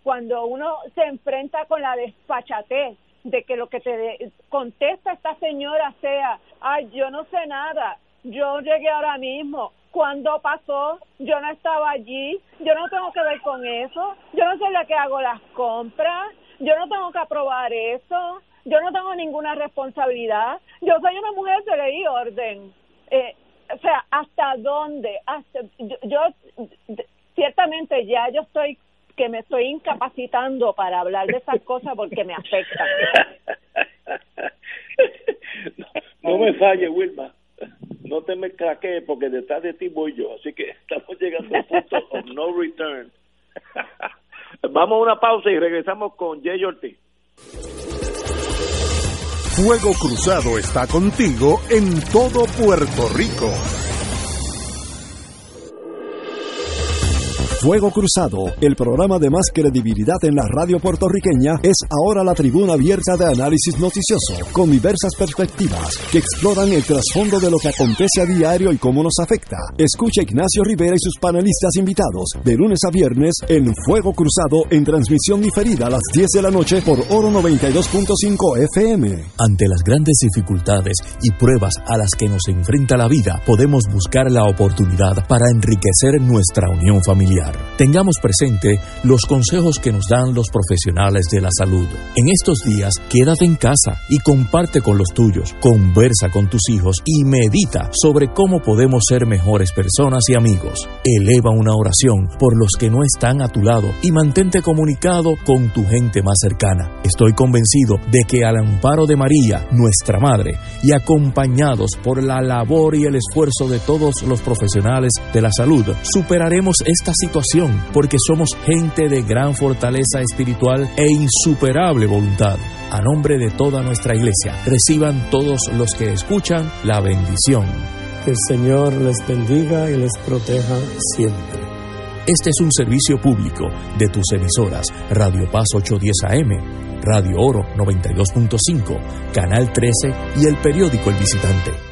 cuando uno se enfrenta con la despachatez de que lo que te contesta esta señora sea, ay, yo no sé nada, yo llegué ahora mismo, ¿cuándo pasó? Yo no estaba allí, yo no tengo que ver con eso, yo no soy la que hago las compras, yo no tengo que aprobar eso, yo no tengo ninguna responsabilidad, yo soy una mujer de ley y orden. Eh, o sea, ¿hasta dónde? Hasta, yo, ciertamente ya yo estoy que me estoy incapacitando para hablar de esas cosas porque me afectan. no, me falle, Wilma. No te me craquees porque detrás de ti voy yo. Así que estamos llegando al punto of no return. Vamos a una pausa y regresamos con Jay Ortiz. Fuego Cruzado está contigo en todo Puerto Rico. Fuego Cruzado, el programa de más credibilidad en la radio puertorriqueña, es ahora la tribuna abierta de análisis noticioso, con diversas perspectivas que exploran el trasfondo de lo que acontece a diario y cómo nos afecta. Escucha Ignacio Rivera y sus panelistas invitados de lunes a viernes en Fuego Cruzado en transmisión diferida a las 10 de la noche por Oro 92.5 FM. Ante las grandes dificultades y pruebas a las que nos enfrenta la vida, podemos buscar la oportunidad para enriquecer nuestra unión familiar. Tengamos presente los consejos que nos dan los profesionales de la salud. En estos días, quédate en casa y comparte con los tuyos, conversa con tus hijos y medita sobre cómo podemos ser mejores personas y amigos. Eleva una oración por los que no están a tu lado y mantente comunicado con tu gente más cercana. Estoy convencido de que al amparo de María, nuestra Madre, y acompañados por la labor y el esfuerzo de todos los profesionales de la salud, superaremos esta situación porque somos gente de gran fortaleza espiritual e insuperable voluntad. A nombre de toda nuestra iglesia, reciban todos los que escuchan la bendición. Que el Señor les bendiga y les proteja siempre. Este es un servicio público de tus emisoras Radio Paz 810 AM, Radio Oro 92.5, Canal 13 y el periódico El Visitante.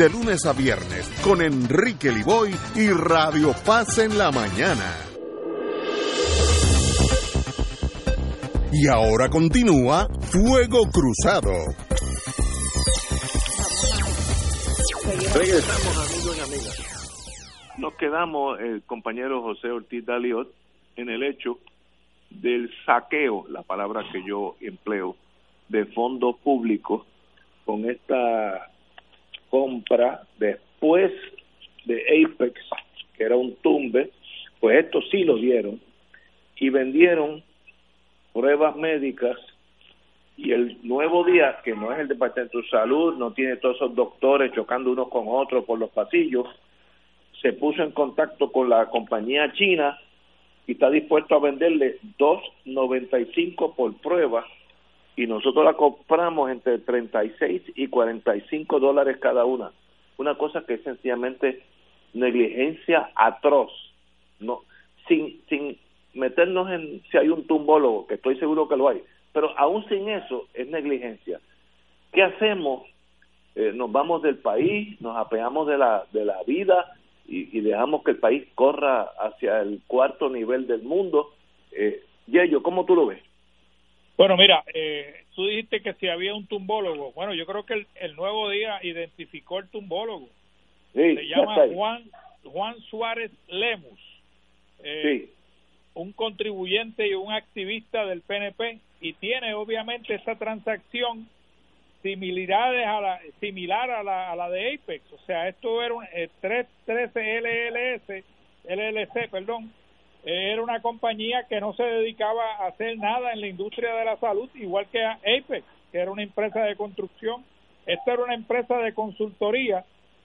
de lunes a viernes con Enrique Liboy y Radio Paz en la mañana. Y ahora continúa Fuego Cruzado. Regresamos, amigos y amigas. Nos quedamos, el compañero José Ortiz Daliot, en el hecho del saqueo, la palabra que yo empleo, de fondos públicos con esta compra después de Apex, que era un tumbe, pues esto sí lo dieron y vendieron pruebas médicas y el nuevo día, que no es el Departamento de Salud, no tiene todos esos doctores chocando unos con otros por los pasillos, se puso en contacto con la compañía china y está dispuesto a venderle 2.95 por prueba y nosotros la compramos entre 36 y 45 dólares cada una. Una cosa que es sencillamente negligencia atroz, no sin sin meternos en si hay un tumbólogo, que estoy seguro que lo hay, pero aún sin eso es negligencia. ¿Qué hacemos? Eh, nos vamos del país, nos apeamos de la de la vida y, dejamos que el país corra hacia el cuarto nivel del mundo. Eh, Yello, ¿cómo tú lo ves? Bueno, mira, eh, tú dijiste que si había un tumbólogo. Bueno, yo creo que el, el nuevo día identificó el tumbólogo. Sí, Se llama Juan Juan Suárez Lemus. Eh, Sí. un contribuyente y un activista del PNP y tiene obviamente esta transacción similares a la similar a la, a la de Apex, o sea, esto era un eh, 313 LLS, LLC, perdón, era una compañía que no se dedicaba a hacer nada en la industria de la salud, igual que a Apex, que era una empresa de construcción. Esta era una empresa de consultoría,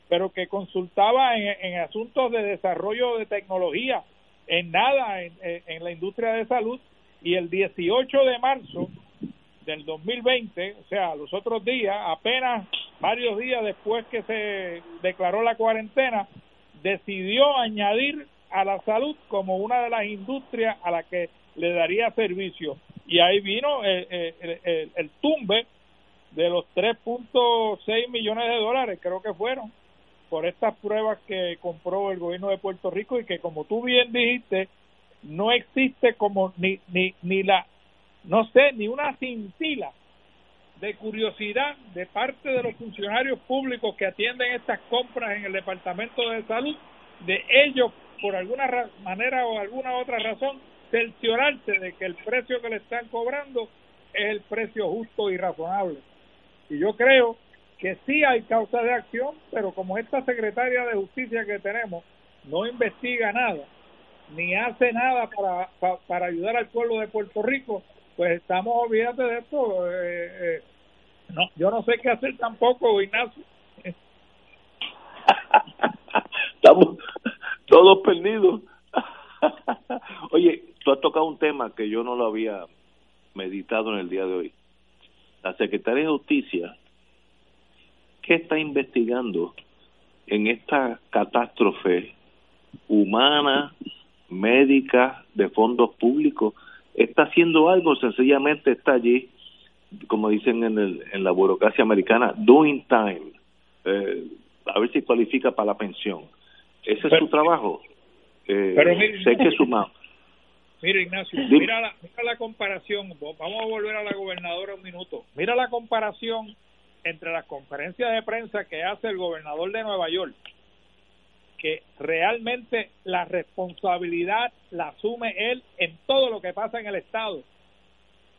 pero que consultaba en, asuntos de desarrollo de tecnología, en nada en la industria de salud. Y el 18 de marzo del 2020, o sea, los otros días, apenas varios días después que se declaró la cuarentena, decidió añadir a la salud como una de las industrias a la que le daría servicio. Y ahí vino el, el- el- el tumbe de los 3.6 millones de dólares, creo que fueron, por estas pruebas que compró el gobierno de Puerto Rico y que como tú bien dijiste, no existe como ni, ni, ni la, no sé, ni una cintila de curiosidad de parte de los funcionarios públicos que atienden estas compras en el Departamento de Salud, de ellos, por alguna manera o alguna otra razón, cerciorarse de que el precio que le están cobrando es el precio justo y razonable. Y yo creo que sí hay causa de acción, pero como esta secretaria de justicia que tenemos no investiga nada, ni hace nada para, para, ayudar al pueblo de Puerto Rico, pues estamos, olvídate de esto, eh, eh, no, yo no sé qué hacer tampoco, Ignacio. estamos todos perdidos. Oye, tú has tocado un tema que yo no lo había meditado en el día de hoy. La Secretaría de Justicia ¿Qué está investigando en esta catástrofe humana, médica, de fondos públicos? ¿Está haciendo algo? Sencillamente está allí, como dicen en, el, en la burocracia americana, doing time. Eh, a ver si cualifica para la pensión. Ese es su trabajo. Eh, pero sé que su Mira, Ignacio, mira la, mira la comparación. Vamos a volver a la gobernadora un minuto. Mira la comparación entre las conferencias de prensa que hace el gobernador de Nueva York, que realmente la responsabilidad la asume él en todo lo que pasa en el Estado.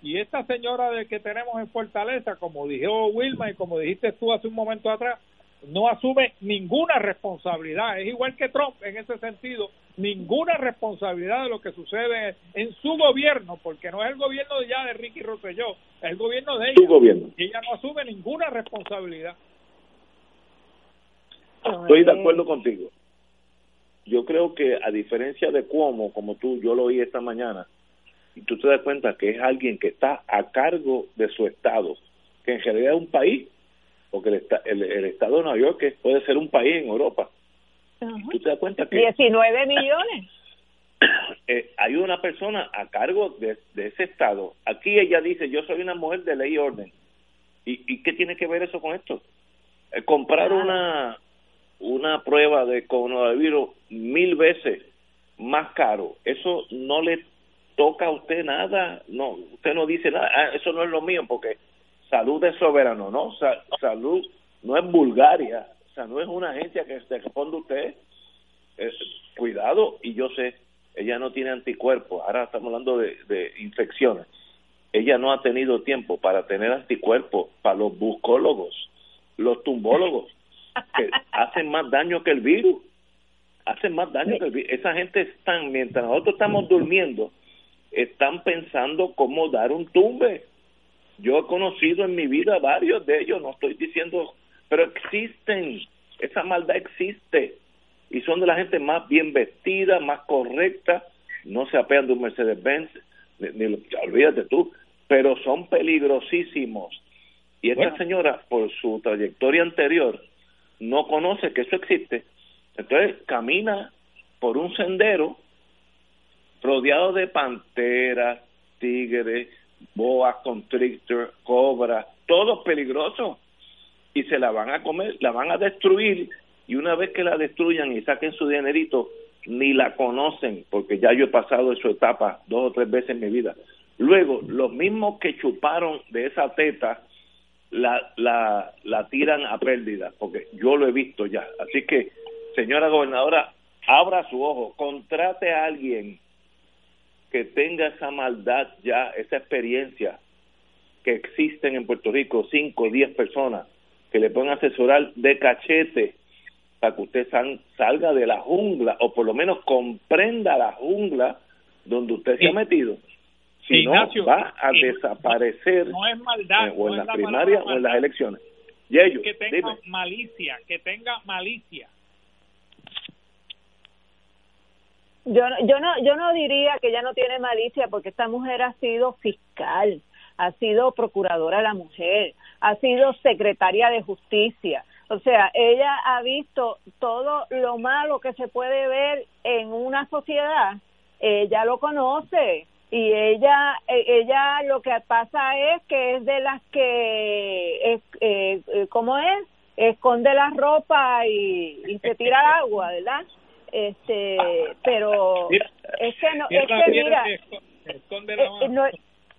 Y esta señora de que tenemos en Fortaleza, como dijo Wilma y como dijiste tú hace un momento atrás, no asume ninguna responsabilidad. Es igual que Trump en ese sentido, ninguna responsabilidad de lo que sucede en su gobierno, porque no es el gobierno ya de Ricky Rosselló, es el gobierno de ella. Y ella no asume ninguna responsabilidad. Estoy de acuerdo contigo. Yo creo que a diferencia de Cuomo, como tú, yo lo oí esta mañana, y tú te das cuenta que es alguien que está a cargo de su estado, que en realidad es un país porque el, el, estado de Nueva York puede ser un país en Europa. ¿Tú te das cuenta que... 19 millones. Eh, hay una persona a cargo de, ese estado. Aquí ella dice, yo soy una mujer de ley y orden. ¿Y, y qué tiene que ver eso con esto? Eh, comprar una una prueba de coronavirus mil veces más caro, eso no le toca a usted nada, no, usted no dice nada, ah, eso no es lo mío, porque salud es soberano, ¿no? salud no es Bulgaria, o sea, no es una agencia que se responde usted. Eh, cuidado, y yo sé, ella no tiene anticuerpos, ahora estamos hablando de, de infecciones. Ella no ha tenido tiempo para tener anticuerpos para los buscólogos, los tumbólogos, que hacen más daño que el virus. Hacen más daño que el virus. Esa gente están, mientras nosotros estamos durmiendo, están pensando cómo dar un tumbe yo he conocido en mi vida varios de ellos, no estoy diciendo, pero existen, esa maldad existe y son de la gente más bien vestida, más correcta, no se apean de un Mercedes-Benz, ni, olvídate tú, pero son peligrosísimos. Y esta señora, por su trayectoria anterior, no conoce que eso existe. Entonces camina por un sendero rodeado de panteras, tigres, boa, constrictor, cobra, todos peligrosos y se la van a comer, la van a destruir y una vez que la destruyan y saquen su dinerito, ni la conocen, porque ya yo he pasado su etapa dos o tres veces en mi vida. Luego, los mismos que chuparon de esa teta, la, la, la tiran a pérdida, porque yo lo he visto ya. Así que, señora gobernadora, abra su ojo, contrate a alguien que tenga esa maldad ya, esa experiencia que existen en Puerto Rico, cinco o diez personas que le pueden asesorar de cachete para que usted salga de la jungla o por lo menos comprenda la jungla donde usted se ha metido. Si no, va a desaparecer no es maldad, eh, o en la, primaria o en las elecciones. Y ellos, que tenga malicia, que tenga malicia. Yo, yo no yo no diría que ella no tiene malicia porque esta mujer ha sido fiscal, ha sido procuradora de la mujer, ha sido secretaria de justicia. O sea, ella ha visto todo lo malo que se puede ver en una sociedad, ella lo conoce y ella e, ella lo que pasa es que es de las que eh, eh, ¿cómo es? esconde la ropa y, y se tira al agua, ¿verdad? Este, pero es que no, es que mira, eh, no,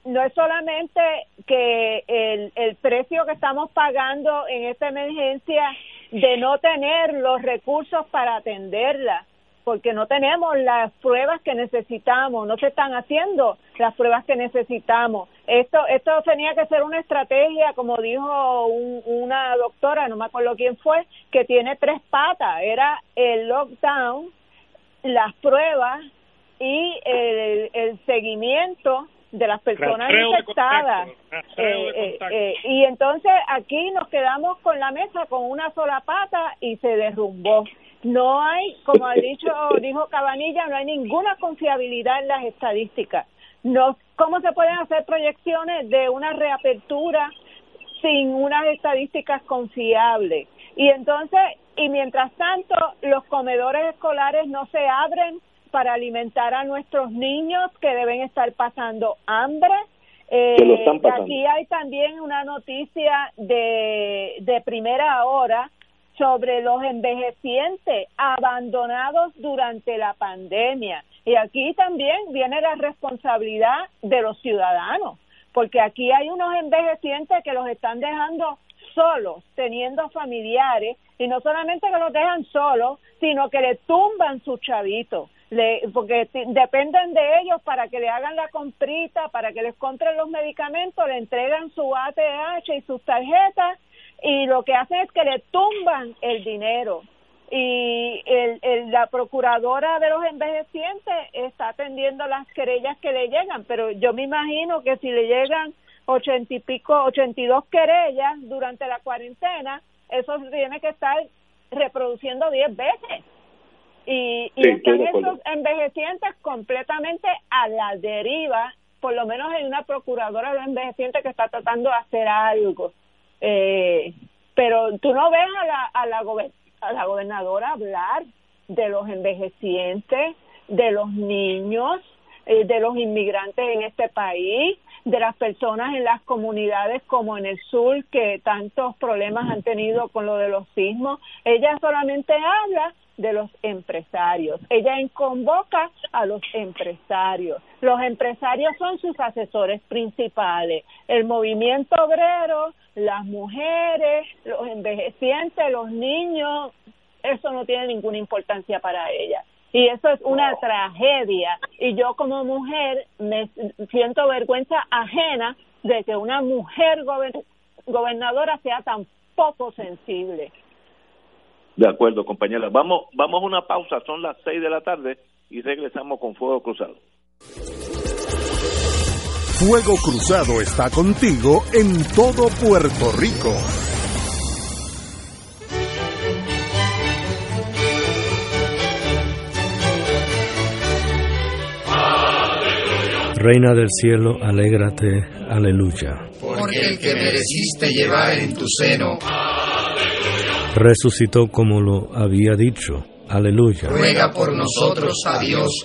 no es solamente que el, el precio que estamos pagando en esta emergencia de no tener los recursos para atenderla, porque no tenemos las pruebas que necesitamos, no se están haciendo las pruebas que necesitamos. Esto esto tenía que ser una estrategia, como dijo una doctora, no me acuerdo quién fue, que tiene tres patas, era el lockdown, las pruebas y el, el seguimiento de las personas infectadas. Eh, eh, eh, y entonces aquí nos quedamos con la mesa con una sola pata y se derrumbó. No hay, como ha dicho, dijo Cabanilla, no hay ninguna confiabilidad en las estadísticas. No, ¿Cómo se pueden hacer proyecciones de una reapertura sin unas estadísticas confiables? Y entonces, y mientras tanto, los comedores escolares no se abren para alimentar a nuestros niños que deben estar pasando hambre. Eh, aquí hay también una noticia de, de primera hora sobre los envejecientes abandonados durante la pandemia. Y aquí también viene la responsabilidad de los ciudadanos, porque aquí hay unos envejecientes que los están dejando solos, teniendo familiares, y no solamente que los dejan solos, sino que le tumban sus chavitos, le, porque dependen de ellos para que le hagan la comprita, para que les compren los medicamentos, le entregan su ATH y sus tarjetas y lo que hacen es que le tumban el dinero. Y el, la procuradora de los envejecientes está atendiendo las querellas que le llegan, pero yo me imagino que si le llegan ochenta y pico, ochenta y dos querellas durante la cuarentena, eso tiene que estar reproduciendo diez veces. Y, y están esos envejecientes completamente a la deriva, por lo menos hay una procuradora de envejecientes que está tratando de hacer algo eh, pero tú no ves a la, a la, a la gobernadora hablar de los envejecientes, de los niños, eh, de los inmigrantes en este país, de las personas en las comunidades como en el sur que tantos problemas han tenido con lo de los sismos. Ella solamente habla de los empresarios. Ella convoca a los empresarios. Los empresarios son sus asesores principales. El movimiento obrero, las mujeres, los envejecientes, los niños, eso no tiene ninguna importancia para ella. Y eso es una tragedia. Y yo como mujer me siento vergüenza ajena de que una mujer gobernadora sea tan poco sensible. De acuerdo, compañera. Vamos, vamos a una pausa, son las seis de la tarde y regresamos con Fuego Cruzado. Fuego Cruzado está contigo en todo Puerto Rico. Reina del cielo, alégrate, aleluya. Porque el que mereciste llevar en tu seno resucitó como lo había dicho. Aleluya. Ruega por nosotros a Dios.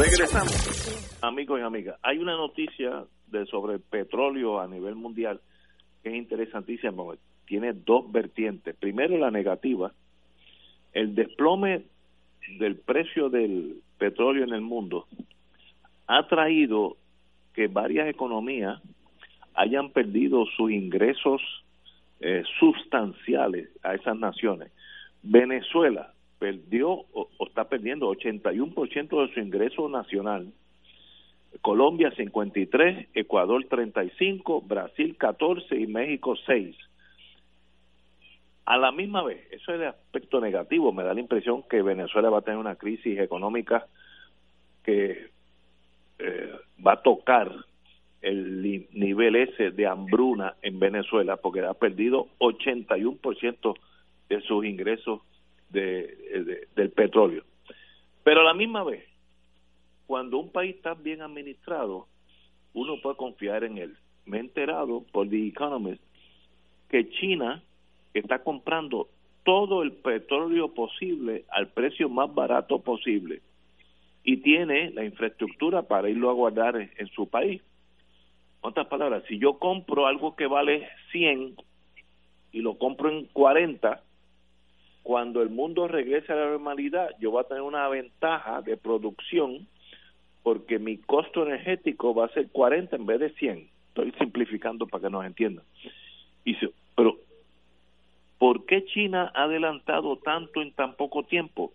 Regresamos, amigos y amigas. Hay una noticia de sobre el petróleo a nivel mundial que es interesantísima. Tiene dos vertientes. Primero, la negativa. El desplome del precio del petróleo en el mundo ha traído que varias economías hayan perdido sus ingresos eh, sustanciales a esas naciones. Venezuela perdió o, está perdiendo 81% de su ingreso nacional. Colombia 53, Ecuador 35, Brasil 14 y México 6. A la misma vez, eso es el aspecto negativo, me da la impresión que Venezuela va a tener una crisis económica que eh, va a tocar el nivel ese de hambruna en Venezuela porque ha perdido 81% de sus ingresos de, del petróleo. Pero a la misma vez, cuando un país está bien administrado, uno puede confiar en él. Me he enterado por The Economist que China está comprando todo el petróleo posible al precio más barato posible y tiene la infraestructura para irlo a guardar en, su país. En otras palabras, si yo compro algo que vale 100 y lo compro en 40, cuando el mundo regrese a la normalidad, yo voy a tener una ventaja de producción porque mi costo energético va a ser 40 en vez de 100. Estoy simplificando para que nos entiendan. Y pero, ¿por qué China ha adelantado tanto en tan poco tiempo?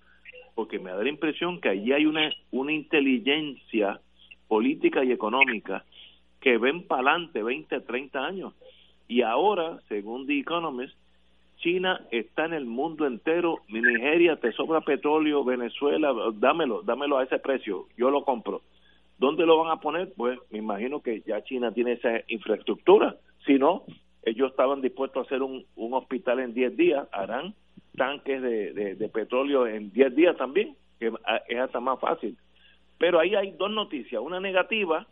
Porque me da la impresión que allí hay una, una inteligencia política y económica que ven para adelante 20, 30 años. Y ahora, según The Economist, China está en el mundo entero, Nigeria te sobra petróleo, Venezuela, dámelo, dámelo a ese precio, yo lo compro. ¿Dónde lo van a poner? Pues me imagino que ya China tiene esa infraestructura. Si no, ellos estaban dispuestos a hacer un, hospital en 10 días, harán tanques de, de, petróleo en 10 días también, que es hasta más fácil. Pero ahí hay dos noticias, una negativa,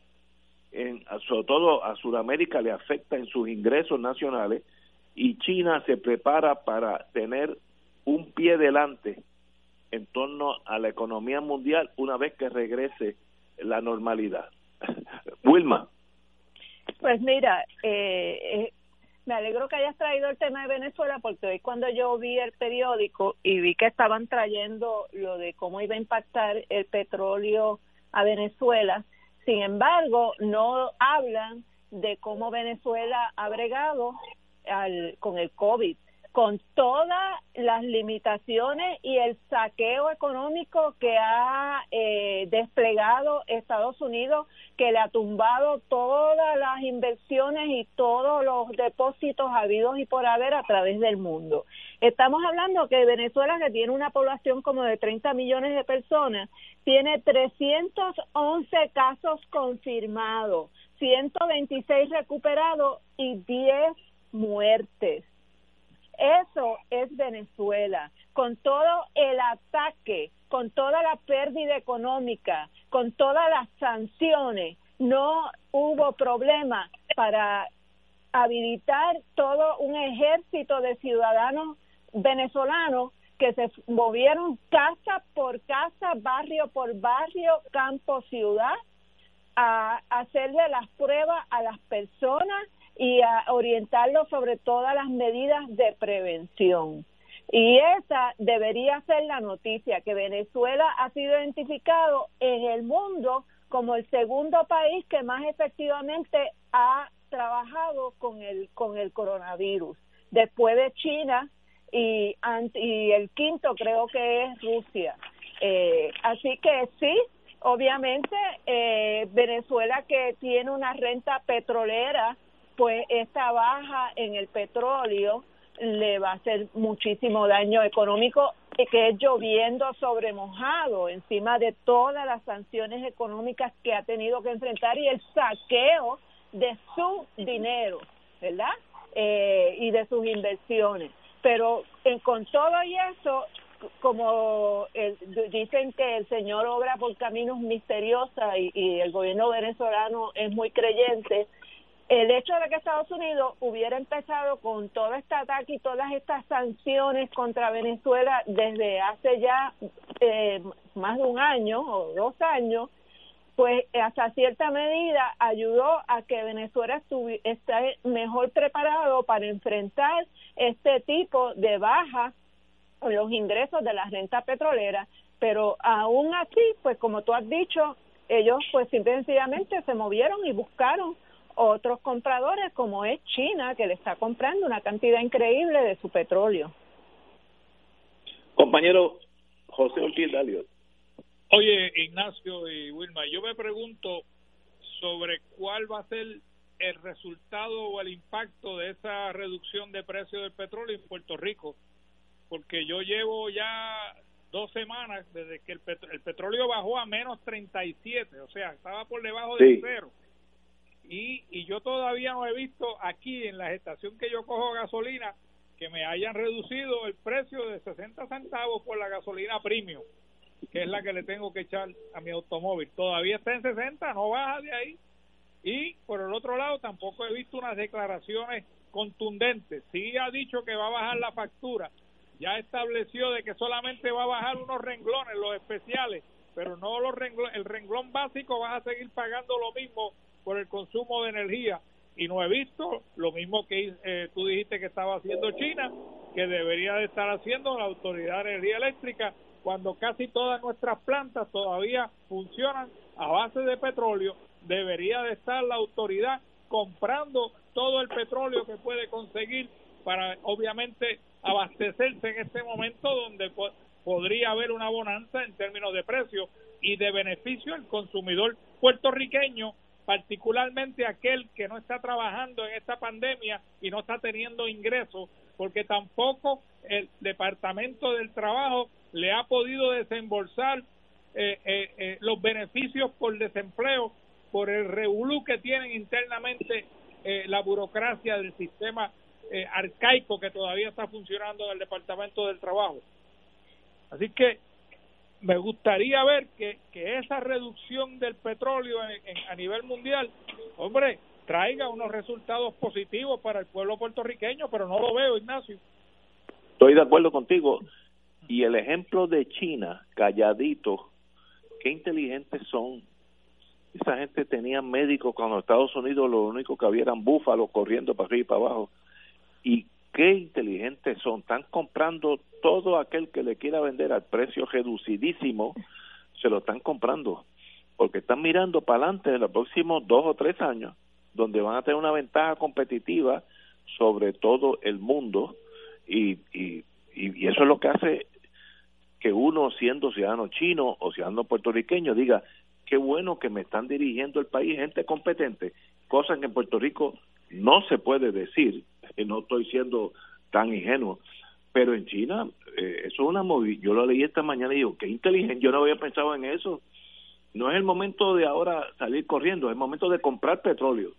en, sobre todo a Sudamérica le afecta en sus ingresos nacionales, y China se prepara para tener un pie delante en torno a la economía mundial una vez que regrese la normalidad. Wilma. Pues mira, eh, eh, me alegro que hayas traído el tema de Venezuela porque hoy cuando yo vi el periódico y vi que estaban trayendo lo de cómo iba a impactar el petróleo a Venezuela, sin embargo, no hablan de cómo Venezuela ha bregado al, con el COVID, con todas las limitaciones y el saqueo económico que ha eh, desplegado Estados Unidos, que le ha tumbado todas las inversiones y todos los depósitos habidos y por haber a través del mundo. Estamos hablando que Venezuela, que tiene una población como de 30 millones de personas, tiene 311 casos confirmados, 126 recuperados y 10 muertes. Eso es Venezuela, con todo el ataque, con toda la pérdida económica, con todas las sanciones, no hubo problema para habilitar todo un ejército de ciudadanos venezolanos que se movieron casa por casa, barrio por barrio, campo, ciudad, a hacerle las pruebas a las personas y a orientarlo sobre todas las medidas de prevención. Y esa debería ser la noticia, que Venezuela ha sido identificado en el mundo como el segundo país que más efectivamente ha trabajado con el, con el coronavirus, después de China y, y el quinto creo que es Rusia. Eh, así que sí, obviamente eh, Venezuela que tiene una renta petrolera pues esta baja en el petróleo le va a hacer muchísimo daño económico que es lloviendo sobre mojado encima de todas las sanciones económicas que ha tenido que enfrentar y el saqueo de su dinero, ¿verdad? Eh, y de sus inversiones. Pero en, con todo y eso, como dicen que el Señor obra por caminos misteriosos y, y el gobierno venezolano es muy creyente, el hecho de que Estados Unidos hubiera empezado con todo este ataque y todas estas sanciones contra Venezuela desde hace ya eh, más de un año o dos años, pues hasta cierta medida ayudó a que Venezuela esté mejor preparado para enfrentar este tipo de baja en los ingresos de la renta petrolera, pero aún así, pues como tú has dicho, ellos pues sencillamente se movieron y buscaron otros compradores como es China que le está comprando una cantidad increíble de su petróleo. Compañero José Ortiz Dalio. Oye, Ignacio y Wilma, yo me pregunto sobre cuál va a ser el resultado o el impacto de esa reducción de precio del petróleo en Puerto Rico, porque yo llevo ya dos semanas desde que el, petróleo bajó a menos 37, o sea, estaba por debajo de cero. Y, y yo todavía no he visto aquí en la estación que yo cojo gasolina que me hayan reducido el precio de 60 centavos por la gasolina premium que es la que le tengo que echar a mi automóvil. Todavía está en 60, no baja de ahí. Y por el otro lado, tampoco he visto unas declaraciones contundentes. Sí ha dicho que va a bajar la factura. Ya estableció de que solamente va a bajar unos renglones, los especiales, pero no los renglones. El renglón básico vas a seguir pagando lo mismo por el consumo de energía. Y no he visto lo mismo que eh, tú dijiste que estaba haciendo China, que debería de estar haciendo la Autoridad de Energía Eléctrica, cuando casi todas nuestras plantas todavía funcionan a base de petróleo, debería de estar la autoridad comprando todo el petróleo que puede conseguir para obviamente abastecerse en este momento donde podría haber una bonanza en términos de precio y de beneficio al consumidor puertorriqueño, particularmente aquel que no está trabajando en esta pandemia y no está teniendo ingresos, porque tampoco el Departamento del Trabajo le ha podido desembolsar eh, eh, eh, los beneficios por desempleo por el revolú que tienen internamente la burocracia del sistema arcaico que todavía está funcionando en el Departamento del Trabajo. Así que me gustaría ver que, que esa reducción del petróleo a nivel mundial, hombre, traiga unos resultados positivos para el pueblo puertorriqueño, pero no lo veo, Ignacio. Estoy de acuerdo contigo. Y el ejemplo de China, calladito, qué inteligentes son. Esa gente tenía médicos cuando Estados Unidos lo único que había eran búfalos corriendo para arriba y para abajo. Y qué inteligentes son. Están comprando todo aquel que le quiera vender al precio reducidísimo, se lo están comprando. Porque están mirando para adelante en los próximos dos o tres años, donde van a tener una ventaja competitiva sobre todo el mundo. Y, y, eso es lo que hace que uno siendo ciudadano chino o ciudadano puertorriqueño diga, qué bueno que me están dirigiendo el país gente competente, cosa que en Puerto Rico no se puede decir, y no estoy siendo tan ingenuo, pero en China eh, eso es una movida, yo lo leí esta mañana y digo, qué inteligente, yo no había pensado en eso, no es el momento de ahora salir corriendo, es el momento de comprar petróleo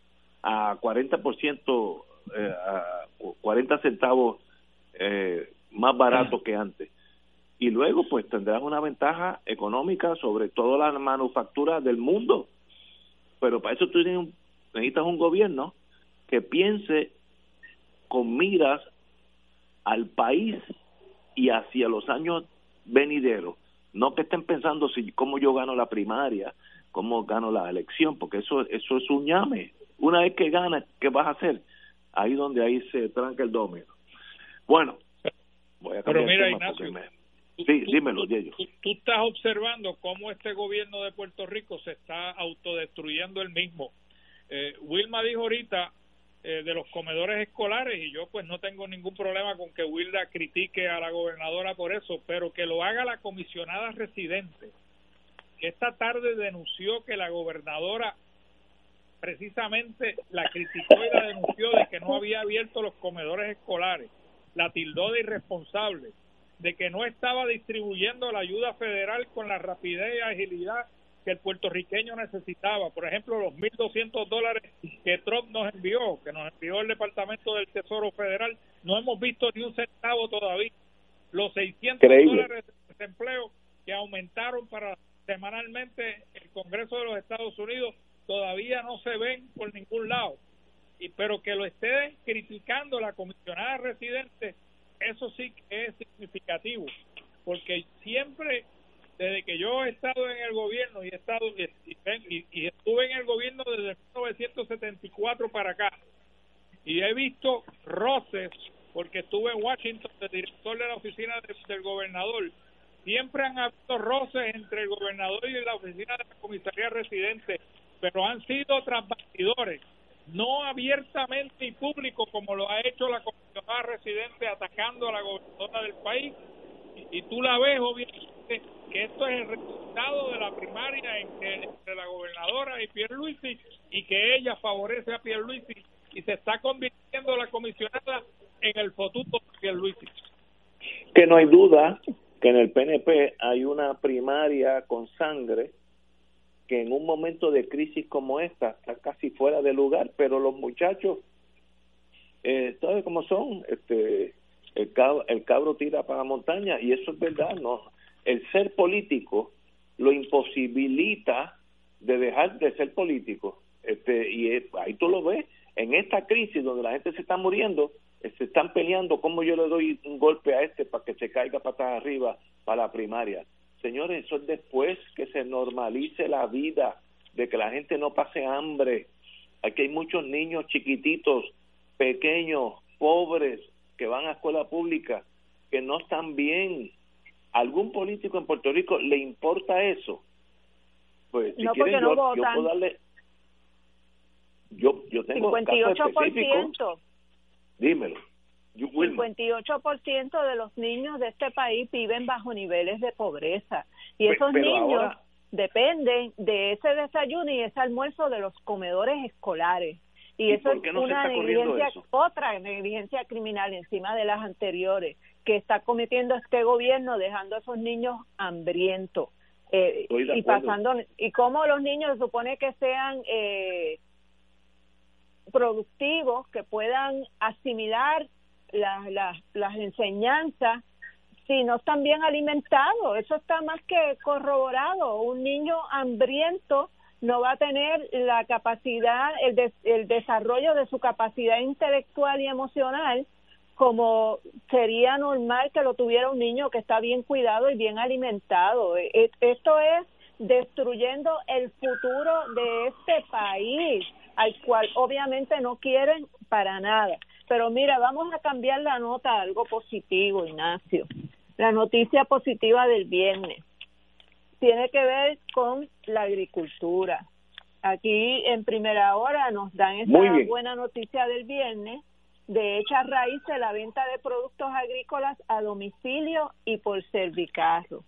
a 40%, eh, a 40 centavos eh, más barato que antes y luego pues tendrás una ventaja económica sobre toda la manufactura del mundo. Pero para eso tú necesitas un gobierno que piense con miras al país y hacia los años venideros. No que estén pensando si cómo yo gano la primaria, cómo gano la elección, porque eso eso es un llame. Una vez que ganas, ¿qué vas a hacer? Ahí donde ahí se tranca el domino. Bueno, voy a Pero mira, Ignacio, Sí, dímelo, tú, estás observando cómo este gobierno de Puerto Rico se está autodestruyendo el mismo. Eh, Wilma dijo ahorita eh, de los comedores escolares y yo pues no tengo ningún problema con que Wilda critique a la gobernadora por eso, pero que lo haga la comisionada residente, que esta tarde denunció que la gobernadora precisamente la criticó y la denunció de que no había abierto los comedores escolares, la tildó de irresponsable de que no estaba distribuyendo la ayuda federal con la rapidez y agilidad que el puertorriqueño necesitaba. Por ejemplo, los 1.200 dólares que Trump nos envió, que nos envió el Departamento del Tesoro Federal, no hemos visto ni un centavo todavía. Los 600 dólares de desempleo que aumentaron para semanalmente el Congreso de los Estados Unidos todavía no se ven por ningún lado. y pero que lo esté criticando la comisionada residente, eso sí que es significativo, porque siempre desde que yo he estado en el gobierno y he estado y, estuve en el gobierno desde 1974 para acá y he visto roces porque estuve en Washington de director de la oficina de- del gobernador. Siempre han habido roces entre el gobernador y la oficina de la comisaría residente pero han sido tras bastidores no abiertamente y público como lo ha hecho la comisionada residente atacando a la gobernadora del país y, tú la ves obviamente que esto es el resultado de la primaria en que, entre la gobernadora y Pierluisi y que ella favorece a Pierluisi y se está convirtiendo la comisionada en el futuro de Pierluisi. que no hay duda que en el PNP hay una primaria con sangre que en un momento de crisis como esta está casi fuera de lugar, pero los muchachos, eh, ¿sabes cómo son? Este, el, cabro, el cabro tira para la montaña y eso es verdad, ¿no? El ser político lo imposibilita de dejar de ser político. Este, y ahí tú lo ves, en esta crisis donde la gente se está muriendo, se están peleando cómo yo le doy un golpe a este para que se caiga patas arriba para la primaria. Señores, eso es después que se normalice la vida, de que la gente no pase hambre. Aquí hay muchos niños chiquititos, pequeños, pobres, que van a escuela pública, que no están bien. ¿Algún político en Puerto Rico le importa eso? Pues si No, quieren no yo, yo votan. puedo darle... Yo, yo tengo casos específicos. 58%. Dímelo. Yo, Wilma. 58% de los niños de este país viven bajo niveles de pobreza y esos pero niños ahora- dependen de ese desayuno y ese almuerzo de los comedores escolares y, ¿Y eso es no una negligencia eso? otra negligencia criminal encima de las anteriores que está cometiendo este gobierno dejando a esos niños hambrientos eh, y pasando y cómo los niños se supone que sean eh, productivos que puedan asimilar las las las enseñanzas si no están bien alimentados. Eso está más que corroborado. Un niño hambriento no va a tener la capacidad, el, el desarrollo de su capacidad intelectual y emocional como sería normal que lo tuviera un niño que está bien cuidado y bien alimentado. E- e- Esto es destruyendo el futuro de este país, al cual obviamente no quieren para nada. Pero mira, vamos a cambiar la nota a algo positivo, Ignacio. La noticia positiva del viernes tiene que ver con la agricultura. Aquí en primera hora nos dan bien. buena noticia del viernes de hecha raíz de la venta de productos agrícolas a domicilio y por servicarro.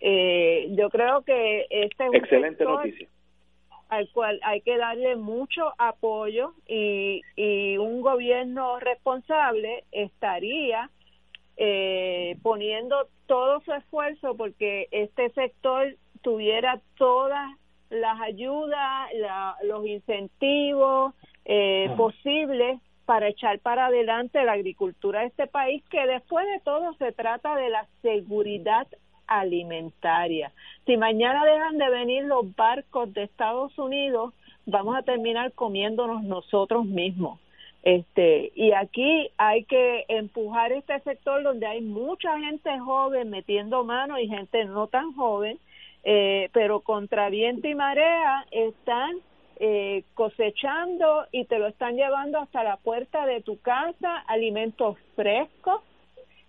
Eh, yo creo que este es un Excelente noticia. al cual hay que darle mucho apoyo y, y un gobierno responsable estaría eh, poniendo todo su esfuerzo porque este sector tuviera todas las ayudas, la- los incentivos eh, posibles para echar para adelante la agricultura de este país, que después de todo se trata de la seguridad alimentaria. Si mañana dejan de venir los barcos de Estados Unidos, vamos a terminar comiéndonos nosotros mismos. Este, y aquí hay que empujar este sector donde hay mucha gente joven metiendo mano y gente no tan joven, eh, pero contra viento y marea están eh, cosechando y te lo están llevando hasta la puerta de tu casa, alimentos frescos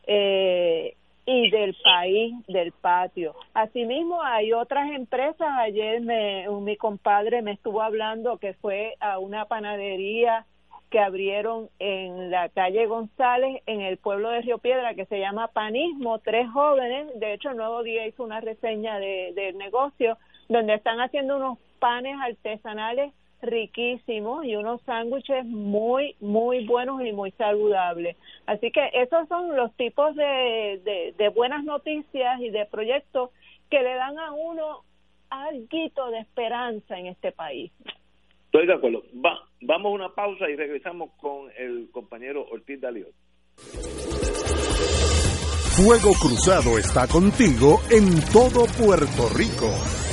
eh, y del país, del patio. Asimismo, hay otras empresas. Ayer me, mi compadre me estuvo hablando que fue a una panadería que abrieron en la calle González, en el pueblo de Río Piedra, que se llama Panismo, tres jóvenes, de hecho el Nuevo Día hizo una reseña de, del negocio, donde están haciendo unos panes artesanales riquísimos y unos sándwiches muy, muy buenos y muy saludables. Así que esos son los tipos de, de, de buenas noticias y de proyectos que le dan a uno algo de esperanza en este país. Estoy de acuerdo. Va, vamos a una pausa y regresamos con el compañero Ortiz Daliot. Fuego Cruzado está contigo en todo Puerto Rico.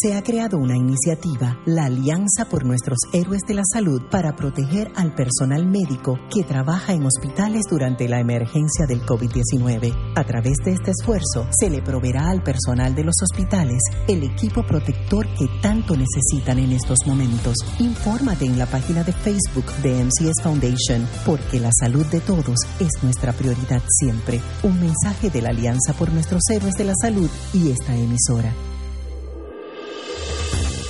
se ha creado una iniciativa, la Alianza por Nuestros Héroes de la Salud, para proteger al personal médico que trabaja en hospitales durante la emergencia del COVID-19. A través de este esfuerzo, se le proveerá al personal de los hospitales el equipo protector que tanto necesitan en estos momentos. Infórmate en la página de Facebook de MCS Foundation, porque la salud de todos es nuestra prioridad siempre. Un mensaje de la Alianza por Nuestros Héroes de la Salud y esta emisora.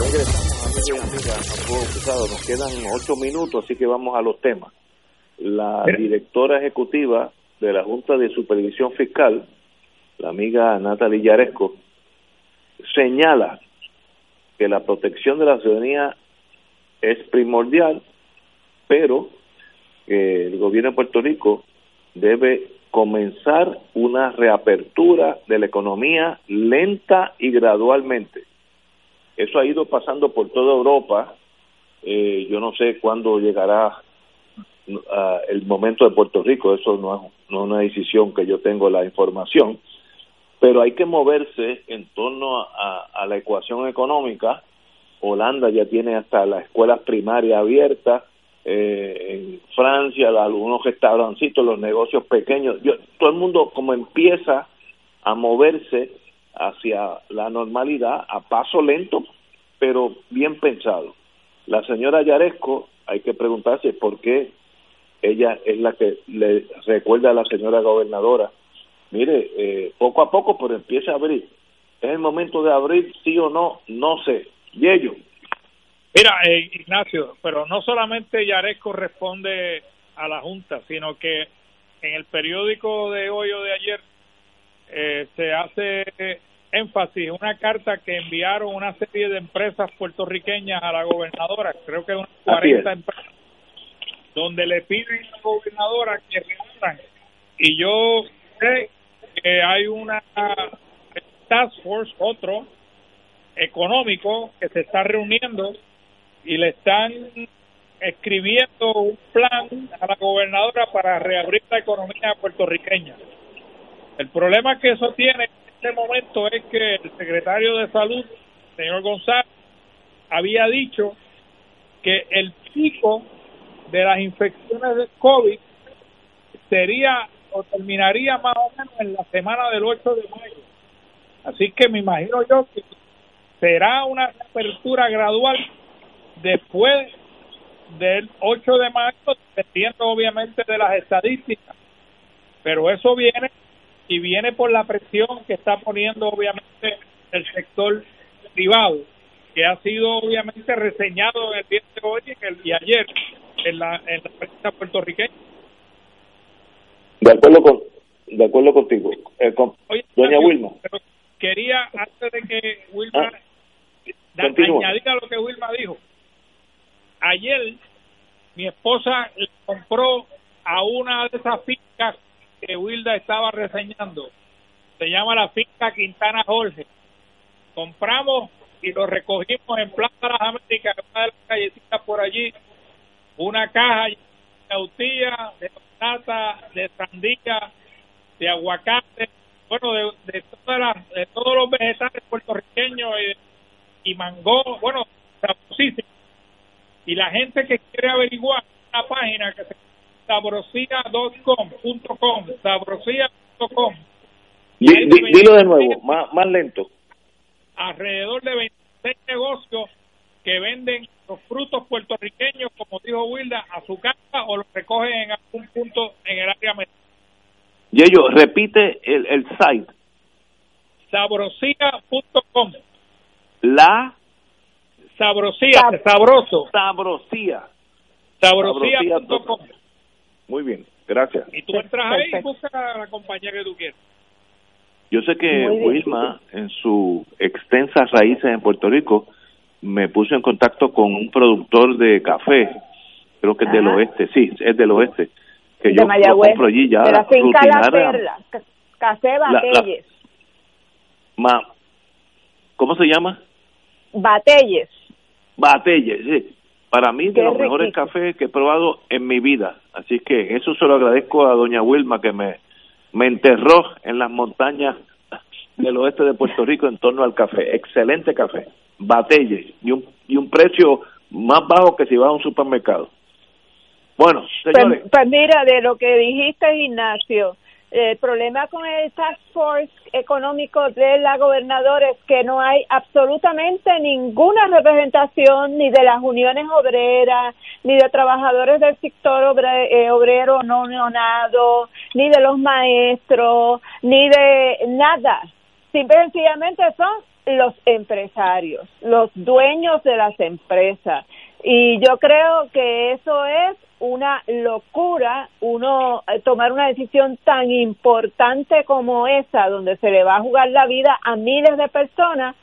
Nos quedan ocho minutos, así que vamos a los temas. La directora ejecutiva de la Junta de Supervisión Fiscal, la amiga Natalie Yaresco, señala que la protección de la ciudadanía es primordial, pero que el gobierno de Puerto Rico debe comenzar una reapertura de la economía lenta y gradualmente eso ha ido pasando por toda Europa. Eh, yo no sé cuándo llegará uh, el momento de Puerto Rico, eso no es, no una decisión que yo tengo la información, pero hay que moverse en torno a, la ecuación económica. Holanda ya tiene hasta las escuelas primarias abiertas, eh, en Francia algunos restaurancitos, los negocios pequeños, yo, todo el mundo como empieza a moverse hacia la normalidad a paso lento, pero bien pensado. La señora Yaresco, hay que preguntarse por qué ella es la que le recuerda a la señora gobernadora, mire, eh, poco a poco, pero empieza a abrir. ¿Es el momento de abrir, sí o no? No sé. Y ello. Mira, eh, Ignacio, pero no solamente Yaresco responde a la Junta, sino que en el periódico de hoy o de ayer eh, se hace énfasis una carta que enviaron una serie de empresas puertorriqueñas a la gobernadora, creo que unas 40 empresas, donde le piden a la gobernadora que reúnan. Y yo sé que hay una task force, otro, económico, que se está reuniendo y le están escribiendo un plan a la gobernadora para reabrir la economía puertorriqueña. El problema que eso tiene en este momento es que el secretario de Salud, señor González, había dicho que el pico de las infecciones de COVID sería o terminaría más o menos en la semana del 8 de mayo. Así que me imagino yo que será una apertura gradual después del 8 de mayo, dependiendo obviamente de las estadísticas. Pero eso viene y viene por la presión que está poniendo obviamente el sector privado, que ha sido obviamente reseñado en el día de hoy y, ayer en la, en la prensa puertorriqueña. De acuerdo con, de acuerdo contigo. Eh, doña Wilma. quería, antes de que Wilma ah, añadiera lo que Wilma dijo, ayer mi esposa le compró a una de esas fincas que Wilda estaba reseñando se llama la finca Quintana Jorge. Compramos y lo recogimos en Plaza de las Américas, una de las callecitas por allí, una caja yautía, de patata, de sandía, de aguacate, bueno, de, de, todas las, de todos los vegetales puertorriqueños y, y mango, bueno, sabrosísimo. Y la gente que quiere averiguar la página que se sabrosía.com.com, sabrosía.com. Dilo de nuevo, más, más lento. Alrededor de 26 negocios que venden los frutos puertorriqueños, como dijo Wilda, a su casa o los recogen en algún punto en el área metro. Y ellos, repite el, el site. Sabrosía.com. La. Sabrosía, sabroso. Sabrosía. Sabrosía.com. Muy bien, gracias. Y tú entras ahí y buscas la compañía que tú quieras. Yo sé que Wilma, en su extensas raíces en Puerto Rico, me puso en contacto con un productor de café, creo que es del oeste, sí, es del oeste, que de yo Mayagüez, compro allí ya de la finca La Perla, Café la- Batelles. ma- ¿Cómo se llama? Batelles. Batelle, sí. Para mí, de los mejores cafés que he probado en mi vida. Así que eso se lo agradezco a doña Wilma que me, me enterró en las montañas del oeste de Puerto Rico en torno al café. Excelente café. Batelle. Y un, y un precio más bajo que si vas a un supermercado. Bueno, señores. Pues, pues mira, de lo que dijiste, Ignacio, el problema con el Task Force económico de la gobernadora es que no hay absolutamente ninguna representación ni de las uniones obreras, ni de trabajadores del sector obre- eh, obrero no neonado, ni de los maestros, ni de nada. Simple y sencillamente son los empresarios, los dueños de las empresas. Y yo creo que eso es una locura uno eh, tomar una decisión tan importante como esa, donde se le va a jugar la vida a miles de personas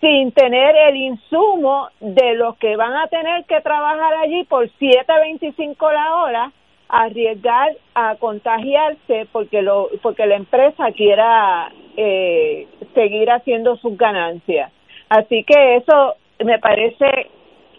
sin tener el insumo de los que van a tener que trabajar allí por 7.25 la hora, arriesgar a contagiarse porque lo porque la empresa quiera eh, seguir haciendo sus ganancias. Así que eso me parece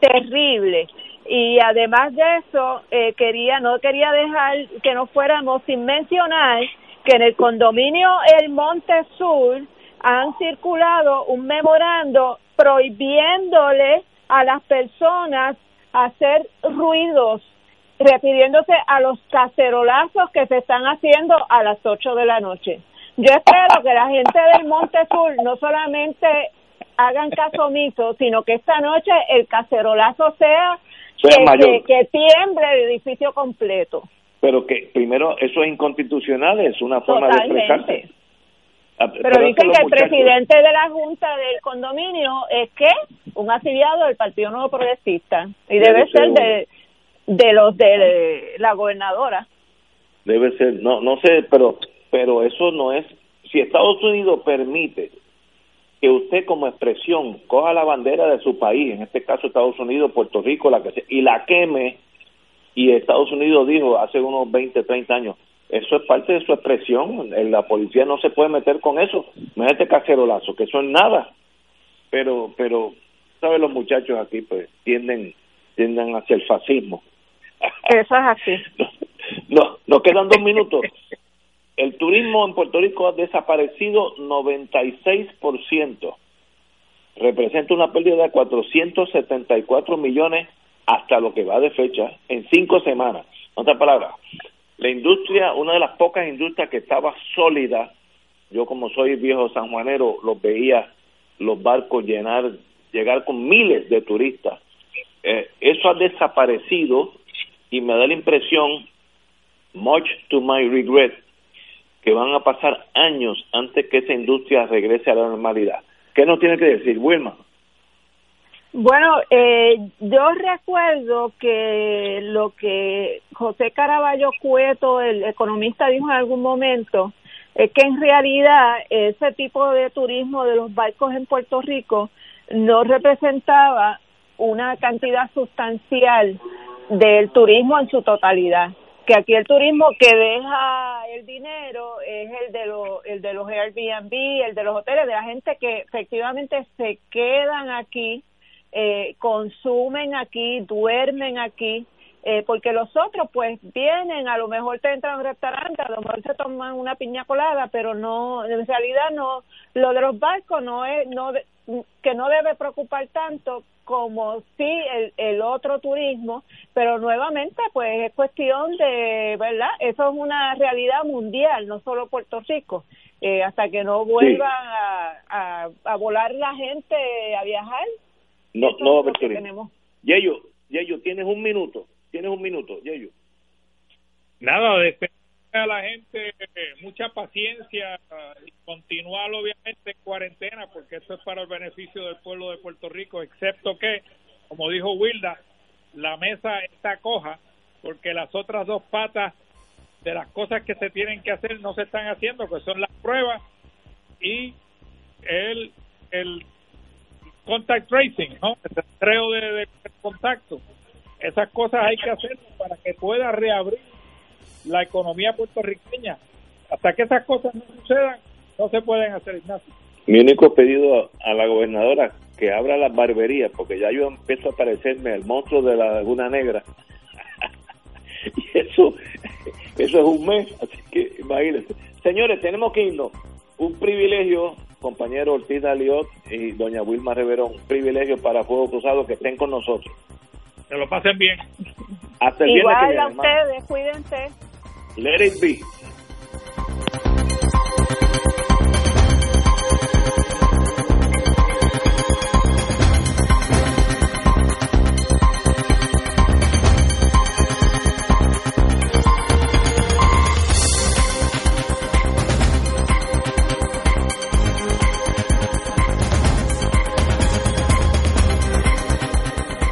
terrible y además de eso eh, quería no quería dejar que no fuéramos sin mencionar que en el condominio El Monte Sur han circulado un memorando prohibiéndole a las personas hacer ruidos refiriéndose a los cacerolazos que se están haciendo a las 8 de la noche. Yo espero que la gente del Monte Sur no solamente hagan caso omiso, sino que esta noche el cacerolazo sea que, mayor. que, que tiemble el edificio completo. Pero que primero, eso es inconstitucional, es una forma de expresarse. Ah, Pero dicen que el muchachos- presidente de la junta del condominio es que un afiliado del Partido Nuevo Progresista y Debe debe ser ser de, de los de la gobernadora. Debe ser, no, no sé, pero, pero eso no es. Si Estados Unidos permite que usted como expresión coja la bandera de su país, en este caso Estados Unidos, Puerto Rico, la que sea, y la queme, y Estados Unidos dijo hace unos 20, 30 años, eso es parte de su expresión, la policía no se puede meter con eso, este cacerolazo, que eso es nada, pero, pero, ¿sabes? Los muchachos aquí pues tienden, tienden hacia el fascismo. Eso es así. No, nos quedan dos minutos. El turismo en Puerto Rico ha desaparecido 96%. Representa una pérdida de 474 millones hasta lo que va de fecha en cinco semanas. En otras palabras, la industria, una de las pocas industrias que estaba sólida, yo como soy viejo sanjuanero, los veía los barcos llenar, llegar con miles de turistas. Eh, eso ha desaparecido y me da la impresión, much to my regret, que van a pasar años antes que esa industria regrese a la normalidad. ¿Qué nos tiene que decir, Wilma? Bueno, eh, yo recuerdo que lo que José Caraballo Cueto, el economista, dijo en algún momento, es que en realidad ese tipo de turismo de los barcos en Puerto Rico no representaba una cantidad sustancial del turismo en su totalidad que aquí el turismo que deja el dinero es el de los el de los Airbnb, el de los hoteles, de la gente que efectivamente se quedan aquí, eh, consumen aquí, duermen aquí eh, porque los otros pues vienen, a lo mejor te entran a un restaurante, a lo mejor se toman una piña colada, pero no, en realidad no, lo de los barcos no es, no, que no debe preocupar tanto como sí el, el otro turismo, pero nuevamente pues es cuestión de, ¿verdad? Eso es una realidad mundial, no solo Puerto Rico. Eh, hasta que no vuelva a, a, volar la gente a viajar. No, no, es tenemos. Yeyo, Yeyo, tienes un minuto, tienes un minuto, Yeyo. Nada, de a la gente mucha paciencia y continuar obviamente en cuarentena porque eso es para el beneficio del pueblo de Puerto Rico, excepto que, como dijo Wilda, la mesa está coja porque las otras dos patas de las cosas que se tienen que hacer no se están haciendo, que son las pruebas y el, el contact tracing, ¿no? el rastreo de, de contacto. Esas cosas hay que hacer para que pueda reabrir la economía puertorriqueña. Hasta que esas cosas no sucedan, no se pueden hacer, Ignacio. Mi único pedido a la gobernadora que abra las barberías, porque ya yo empiezo a parecerme el monstruo de la Laguna Negra. y eso, eso es un mes, así que imagínense. Señores, tenemos que irnos. Un privilegio, compañero Ortiz Daliot y doña Wilma Reverón, un privilegio para Fuego Cruzado que estén con nosotros. Que lo pasen bien. Hasta el Igual a ustedes, cuídense. Let it be.